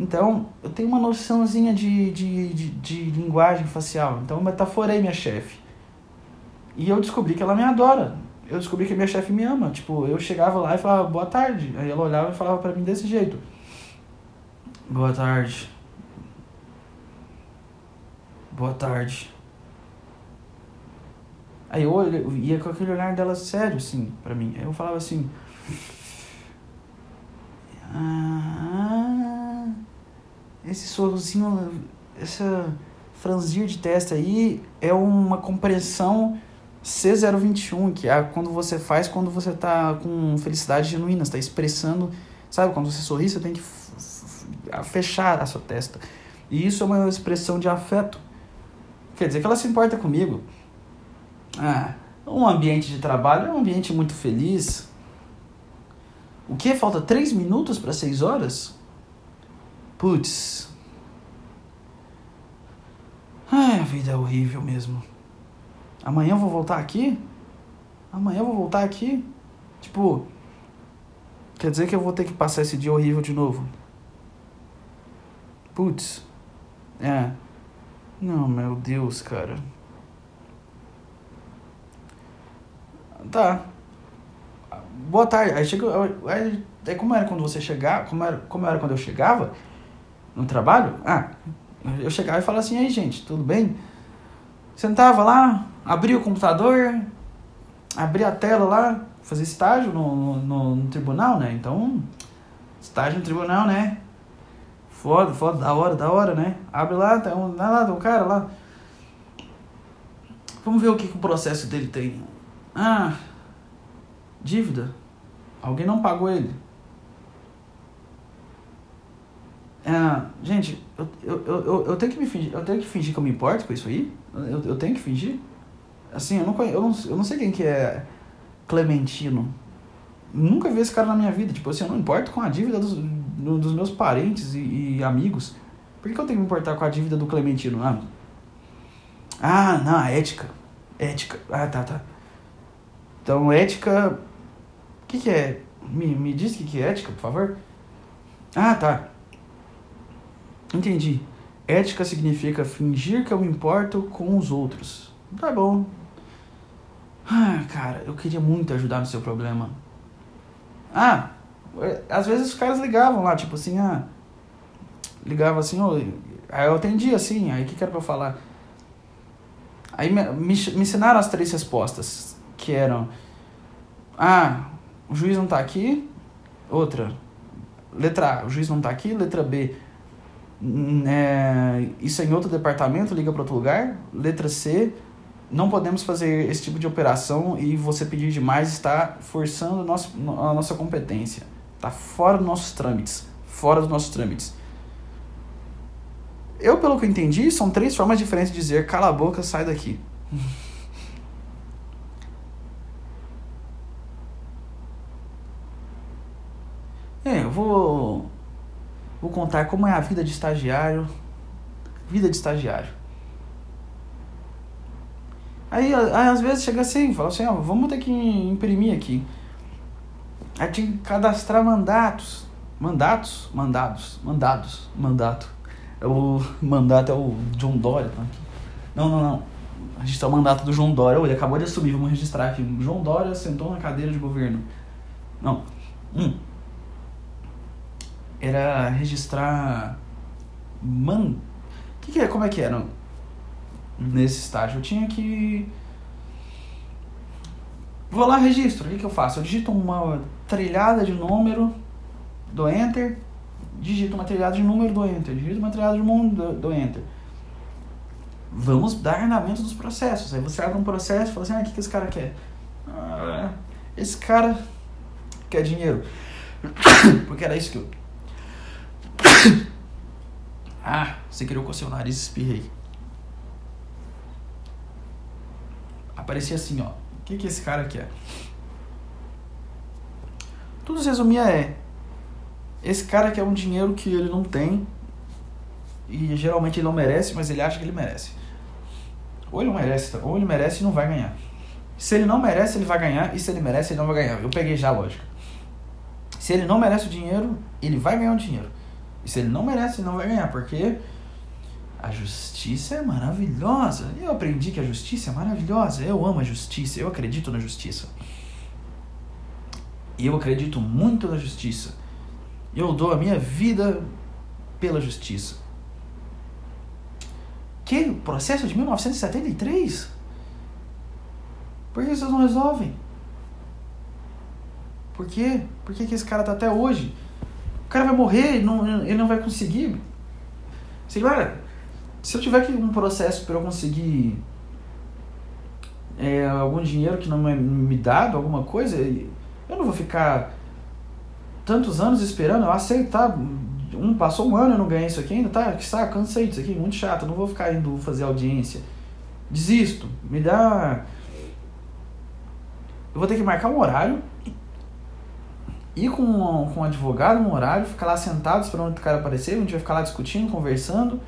Então, eu tenho uma noçãozinha de, de, de, de linguagem facial. Então, eu metaforei minha chefe. E eu descobri que ela me adora eu descobri que minha chefe me ama. Tipo, eu chegava lá e falava, boa tarde. Aí ela olhava e falava pra mim desse jeito. Boa tarde. Boa tarde. Aí eu, eu ia com aquele olhar dela sério, assim, pra mim. Aí eu falava assim. Ah, esse sorrisinho, essa franzir de testa aí é uma compreensão C021, que é quando você faz quando você está com felicidade genuína, está expressando, sabe? Quando você sorri, você tem que fechar a sua testa. E isso é uma expressão de afeto. Quer dizer que ela se importa comigo. Ah, um ambiente de trabalho é um ambiente muito feliz. O que? Falta 3 minutos para 6 horas? Putz. Ai, a vida é horrível mesmo. Amanhã eu vou voltar aqui? Amanhã eu vou voltar aqui? Tipo, quer dizer que eu vou ter que passar esse dia horrível de novo? Putz. É. Não, meu Deus, cara. Tá. Boa tarde. Aí chega. Aí, aí como era quando você chegava? Como era, como era quando eu chegava no trabalho? Ah, eu chegava e falava assim, aí gente, tudo bem? Sentava lá, abria o computador, abria a tela lá, fazia estágio no, no, no tribunal, né? Então, estágio no tribunal, né? Foda, foda, da hora, da hora, né? Abre lá, tem um, lá, tem um cara lá. Vamos ver o que, que o processo dele tem. Ah, dívida. Alguém não pagou ele. Ah, gente, eu, eu, eu, eu, tenho que me fingir, eu tenho que fingir que eu me importo com isso aí? Eu, eu tenho que fingir? Assim, eu não, conheço, eu, não, eu não sei quem que é Clementino. Nunca vi esse cara na minha vida. Tipo assim, eu não importo com a dívida dos, dos meus parentes e, e amigos. Por que, que, eu tenho que me importar com a dívida do Clementino? Ah, ah não, a ética. Ética. Ah, tá, tá. Então, ética. O que, que é? Me, me diz o que, que é ética, por favor. Ah, tá. Entendi. Ética significa fingir que eu me importo com os outros. Tá bom. Ah, cara, eu queria muito ajudar no seu problema. Ah, é, às vezes os caras ligavam lá, tipo assim, ah. Ligava assim, oh, aí eu atendia assim, aí o que, que era pra eu falar? Aí me, me, me ensinaram as três respostas, que eram: Ah, o juiz não tá aqui. Outra, letra A, o juiz não tá aqui. Letra B, é, isso é em outro departamento, liga para outro lugar. Letra C, não podemos fazer esse tipo de operação e você pedir demais está forçando a nossa, competência. Está fora dos nossos trâmites. Fora dos nossos trâmites. Eu, pelo que eu entendi, são três formas diferentes de dizer cala a boca, sai daqui. É, eu Vou contar como é a vida de estagiário. Vida de estagiário. Aí, aí às vezes chega assim, fala assim, ó, vamos ter que imprimir aqui. Aí tinha que cadastrar mandatos. Mandatos? Mandados. Mandados. Mandato. É o mandato é o John Dória. Tá? Não, não, não. A gente tá o mandato do João Dória. Ele acabou de assumir, vamos registrar aqui. João Dória sentou na cadeira de governo. Não. Hum era registrar. Man. Que que é? Como é que era? Nesse estágio eu tinha que. Vou lá, registro. O que, que eu faço? Eu digito uma trilhada de número do Enter, digito uma trilhada de número do Enter, digito uma trilhada de número do, Enter. Vamos dar andamento dos processos. Aí você abre um processo e fala assim: ah, o que, que esse cara quer? Ah, esse cara quer dinheiro. Porque era isso que eu ah, você queria coçar o nariz espirrei. Aparecia assim, ó. O que, que esse cara quer? Tudo se resumia é. Esse cara quer um dinheiro que ele não tem. E geralmente ele não merece, mas ele acha que ele merece. Ou ele não merece, ou ele merece e não vai ganhar. Se ele não merece, ele vai ganhar. E se ele merece, ele não vai ganhar. Eu peguei já a lógica. Se ele não merece o dinheiro, ele vai ganhar o dinheiro. E se ele não merece, ele não vai ganhar, porque a justiça é maravilhosa. Eu aprendi que a justiça é maravilhosa. Eu amo a justiça, eu acredito na justiça. E eu acredito muito na justiça. Eu dou a minha vida pela justiça. Que processo de 1973? Por que vocês não resolvem? Por quê? Por que, que esse cara tá até hoje? Cara vai morrer, ele não, ele não vai conseguir. Sei lá, se eu tiver que um processo para eu conseguir é, algum dinheiro que não é me dado, alguma coisa, eu não vou ficar tantos anos esperando, eu aceito, tá? Um, passou um ano eu não ganhei isso aqui ainda, tá? Que saco, cansei disso aqui, muito chato, não vou ficar indo fazer audiência. Desisto, me dá. Eu vou ter que marcar um horário ir com, com um advogado no horário, ficar lá sentado esperando o cara aparecer, a gente vai ficar lá discutindo, conversando.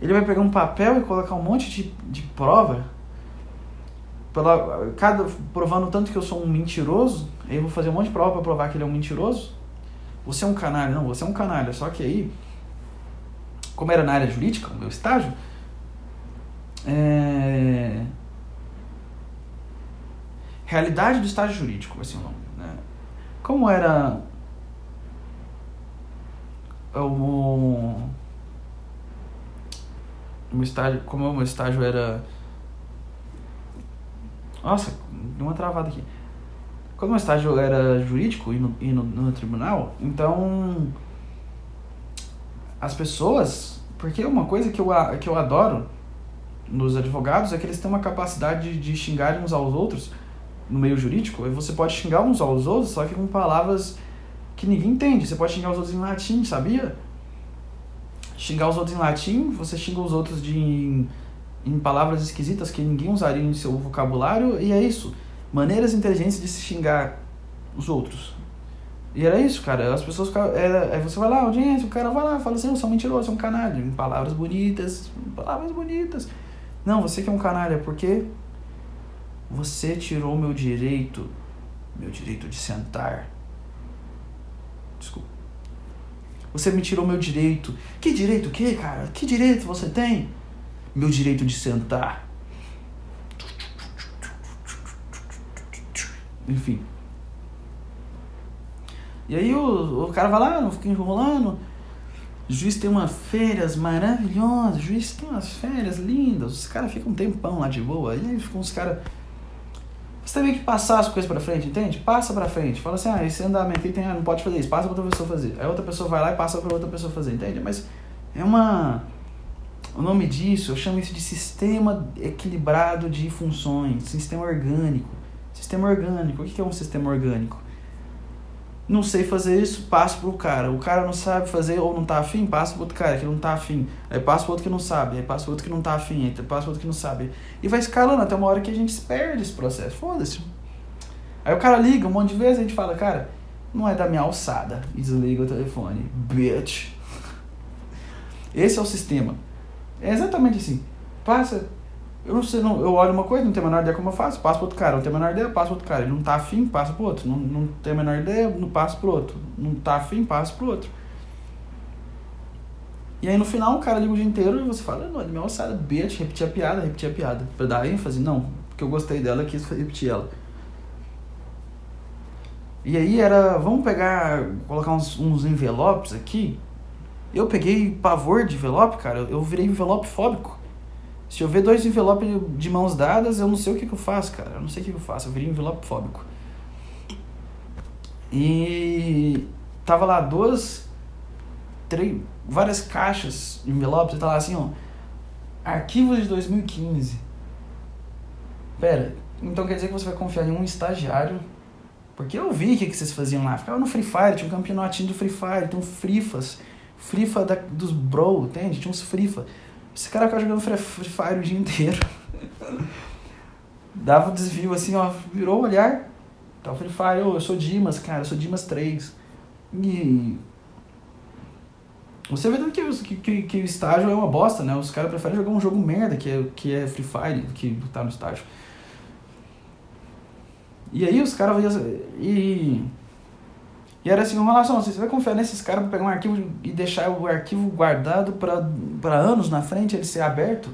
Ele vai pegar um papel e colocar um monte de, de prova, pela, cada, provando tanto que eu sou um mentiroso, aí eu vou fazer um monte de prova para provar que ele é um mentiroso. Você é um canalha, não, você é um canalha, só que aí, como era na área jurídica, o meu estágio, é... Realidade do estágio jurídico, assim o nome. Como era o meu estágio, como o meu estágio era nossa, deu uma travada aqui. Como o estágio era jurídico e no, e no, no tribunal, então as pessoas, porque uma coisa que eu, que eu adoro nos advogados é que eles têm uma capacidade de, de xingar uns aos outros no meio jurídico. Você pode xingar uns aos outros, só que com palavras que ninguém entende. Você pode xingar os outros em latim, sabia? Xingar os outros em latim, você xinga os outros de, em, em palavras esquisitas que ninguém usaria em seu vocabulário, e é isso. Maneiras inteligentes de se xingar os outros. E era isso, cara. As pessoas Era, aí você vai lá, audiência, o cara vai lá, fala assim, você é um mentiroso, é um canalha. Em palavras bonitas, palavras bonitas. Não, você que é um canalha, porque você tirou meu direito, meu direito de sentar. Desculpa. Você me tirou meu direito. Que direito o quê, cara? Que direito você tem? Meu direito de sentar. Enfim. E aí o, o cara vai lá, fica enrolando. O juiz tem umas férias maravilhosas, o juiz tem umas férias lindas, os caras ficam um tempão lá de boa, e aí ficam os caras. Você tem que passar as coisas pra frente, entende? Passa pra frente. Fala assim, ah, esse andamento aqui tem, ah, não pode fazer isso, passa pra outra pessoa fazer. Aí outra pessoa vai lá e passa pra outra pessoa fazer, entende? Mas é uma. O nome disso, eu chamo isso de sistema equilibrado de funções, sistema orgânico. Sistema orgânico. O que é um sistema orgânico? Não sei fazer isso, passo pro cara. O cara não sabe fazer ou não tá afim, passa pro outro cara que não tá afim. Aí passa pro outro que não sabe, aí passa pro outro que não tá afim, aí passa pro outro que não sabe. E vai escalando até uma hora que a gente perde esse processo. Foda-se. Aí o cara liga um monte de vezes, a gente fala, cara, não é da minha alçada. E desliga o telefone. Bitch. Esse é o sistema. É exatamente assim. Passa eu não sei, não, eu olho uma coisa, não tenho a menor ideia como eu faço, passo pro outro cara. Não tenho a menor ideia, passo pro outro cara. Ele não tá afim, passa pro outro. Não, não tenho a menor ideia, não passo pro outro. Não tá afim, passo pro outro. E aí no final o cara liga o dia inteiro e você fala, não, é minha alçada, bitch, repetir a piada, repetir a piada. Pra dar ênfase, não, porque eu gostei dela quis repetir ela. E aí era, vamos pegar, colocar uns, uns envelopes aqui. Eu peguei pavor de envelope, cara, eu virei envelope fóbico. Se eu ver dois envelopes de mãos dadas, eu não sei o que, que eu faço, cara. Eu não sei o que, que eu faço. Eu virei envelope fóbico. E tava lá duas, três, várias caixas de envelopes e tá lá assim, ó. Arquivos de 2015. Pera, então quer dizer que você vai confiar em um estagiário? Porque eu vi o que, que vocês faziam lá. Ficava no Free Fire, tinha um campeonatinho do Free Fire, tem um Frifas. Frifa da, dos bro, entende? Tinha uns Frifa. Esse cara ficava jogando Free Fire o dia inteiro. Dava um desvio assim, ó, virou o olhar. Tá o Free Fire, eu sou Dimas, cara, eu sou Dimas 3. E. Você vê que, que, que, o estágio é uma bosta, né? Os caras preferem jogar um jogo merda que é, que é Free Fire, que tá no estágio. E aí os caras. E. E era assim, uma relação, você vai confiar nesses caras para pegar um arquivo e deixar o arquivo guardado para anos na frente, ele ser aberto?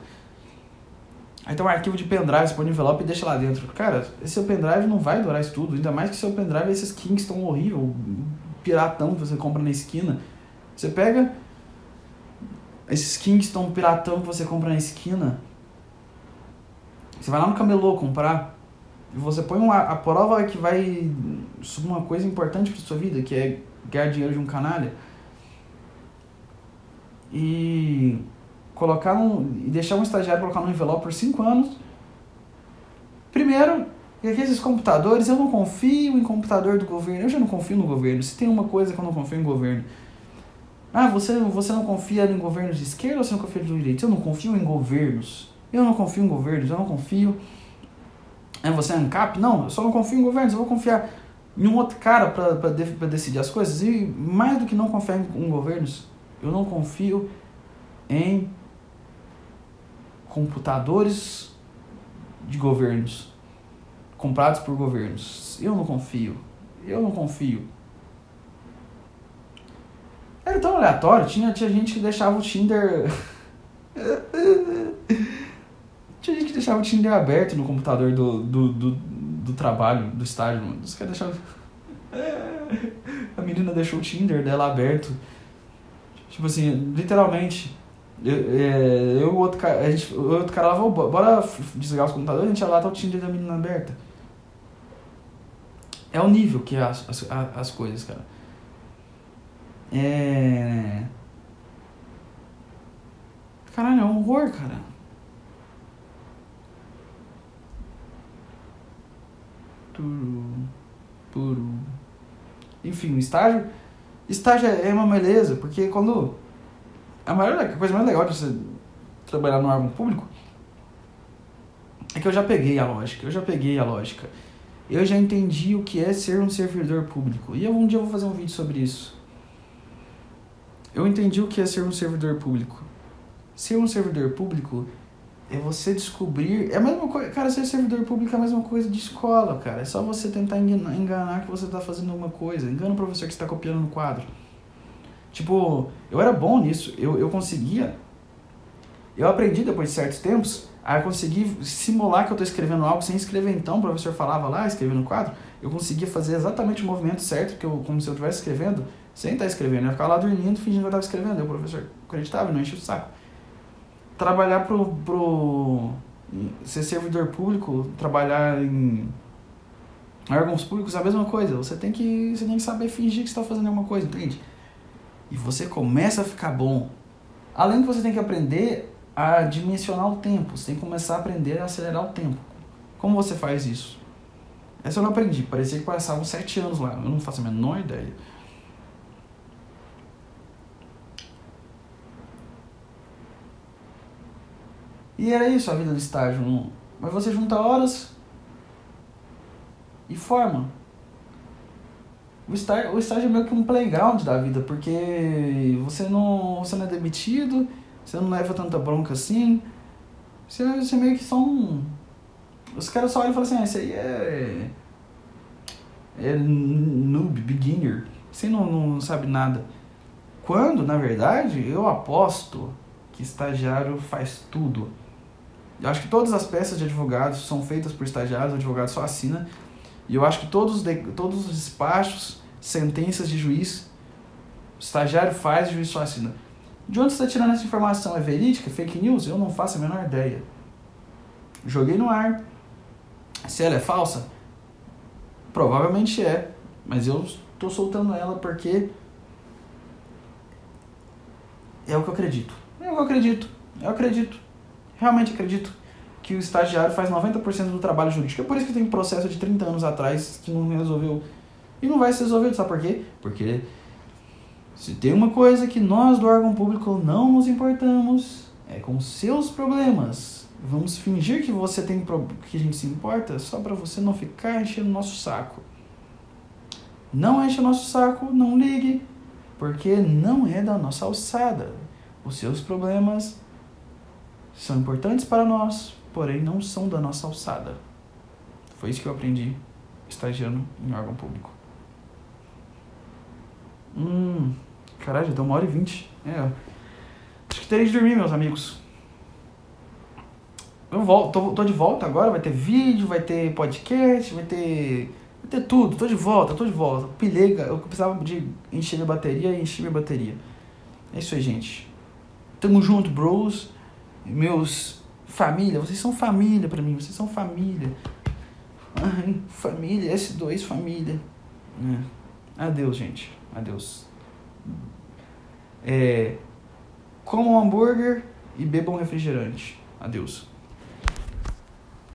Aí tem um arquivo de pendrive, você põe no envelope e deixa lá dentro. Cara, esse seu pendrive não vai durar isso tudo, ainda mais que seu pendrive é esses Kingston horrível, piratão que você compra na esquina. Você pega esses Kingston piratão que você compra na esquina, você vai lá no camelô comprar, você põe uma, a prova que vai sobre uma coisa importante para sua vida, que é ganhar dinheiro de um canalha. E colocar um, e deixar um estagiário colocar no envelope por cinco anos. Primeiro, esses computadores, eu não confio em computador do governo. Eu já não confio no governo. Se tem uma coisa que eu não confio em governo. Ah, você, você não confia em governos de esquerda ou você não confia de direita? Eu não confio em governos. Eu não confio em governos, eu não confio é você é ANCAP? Não, eu só não confio em governos, eu vou confiar. em um outro cara para de, decidir as coisas. E mais do que não confiar em governos, eu não confio em computadores de governos comprados por governos. Eu não confio. Eu não confio. Era tão aleatório, tinha, tinha gente que deixava o Tinder. tinha gente que deixava o Tinder aberto no computador do, do, do, do trabalho, do estágio. Os caras deixavam. A menina deixou o Tinder dela aberto. Tipo assim, literalmente. Eu, é, e o outro cara, a gente, o outro cara lá bora desligar os computadores, a gente ia lá, tá o Tinder da menina aberta. É o nível que é as, as, as coisas, cara. É. Caralho, é um horror, cara. Turu. Puro. Enfim, o estágio. Estágio é uma beleza, porque quando. A, maior, a coisa mais legal de você trabalhar no órgão público é que eu já peguei a lógica. Eu já peguei a lógica. Eu já entendi o que é ser um servidor público. E eu, um dia eu vou fazer um vídeo sobre isso. Eu entendi o que é ser um servidor público. Ser um servidor público é você descobrir. É a mesma coisa. Cara, ser servidor público é a mesma coisa de escola, cara. É só você tentar enganar, que você está fazendo alguma coisa. Engana o professor que está copiando no quadro. Tipo, eu era bom nisso. Eu, eu conseguia. Eu aprendi depois de certos tempos Aí eu consegui simular que eu estou escrevendo algo sem escrever então, o professor falava lá, escrevendo no quadro, eu conseguia fazer exatamente o movimento certo, que eu, como se eu estivesse escrevendo, sem estar escrevendo. Eu ficava lá dormindo, fingindo que eu estava escrevendo. Aí o professor acreditava, não enche o saco. Trabalhar pro, pro ser servidor público, trabalhar em órgãos públicos é a mesma coisa. Você tem que, você tem que saber fingir que está fazendo alguma coisa, entende? E você começa a ficar bom. Além que você tem que aprender a dimensionar o tempo. Você tem que começar a aprender a acelerar o tempo. Como você faz isso? Essa eu não aprendi. Parecia que passavam sete anos lá. Eu não faço a menor ideia. E era isso a vida do estágio. Mas você junta horas e forma. O estágio, o estágio é meio que um playground da vida, porque você não, você não é demitido, você não leva tanta bronca assim. Você, você meio que são. Os caras só olham e falam assim: ah, esse aí é. É noob, beginner. Você não, não sabe nada. Quando, na verdade, eu aposto que estagiário faz tudo. Eu acho que todas as peças de advogados são feitas por estagiários, o advogado só assina. E eu acho que todos, todos os despachos, sentenças de juiz, estagiário faz o juiz só assina. De onde você está tirando essa informação? É verídica? Fake news? Eu não faço a menor ideia. Joguei no ar. Se ela é falsa? Provavelmente é. Mas eu estou soltando ela porque é o que eu acredito. É o que eu acredito. Eu acredito. Realmente acredito que o estagiário faz 90% do trabalho jurídico. É por isso que tem um processo de 30 anos atrás que não resolveu. E não vai se resolver, sabe por quê? Porque se tem uma coisa que nós do órgão público não nos importamos, é com seus problemas. Vamos fingir que você tem que a gente se importa só para você não ficar enchendo o nosso saco. Não enche o nosso saco, não ligue, porque não é da nossa alçada. Os seus problemas são importantes para nós, porém não são da nossa alçada. Foi isso que eu aprendi estagiando em órgão público. Hum. Caralho, já deu uma hora e vinte. É. Acho que terei de dormir, meus amigos. Eu volto, tô, tô de volta agora, vai ter vídeo, vai ter podcast, vai ter. Vai ter tudo, tô de volta, tô de volta. Pilhei, eu precisava de encher minha bateria e encher minha bateria. É isso aí, gente. Tamo junto, bros. Meus família, vocês são família pra mim, vocês são família. Ai, família, S2, família. É. Adeus, gente. Adeus é, comam um hambúrguer e bebam refrigerante. Adeus.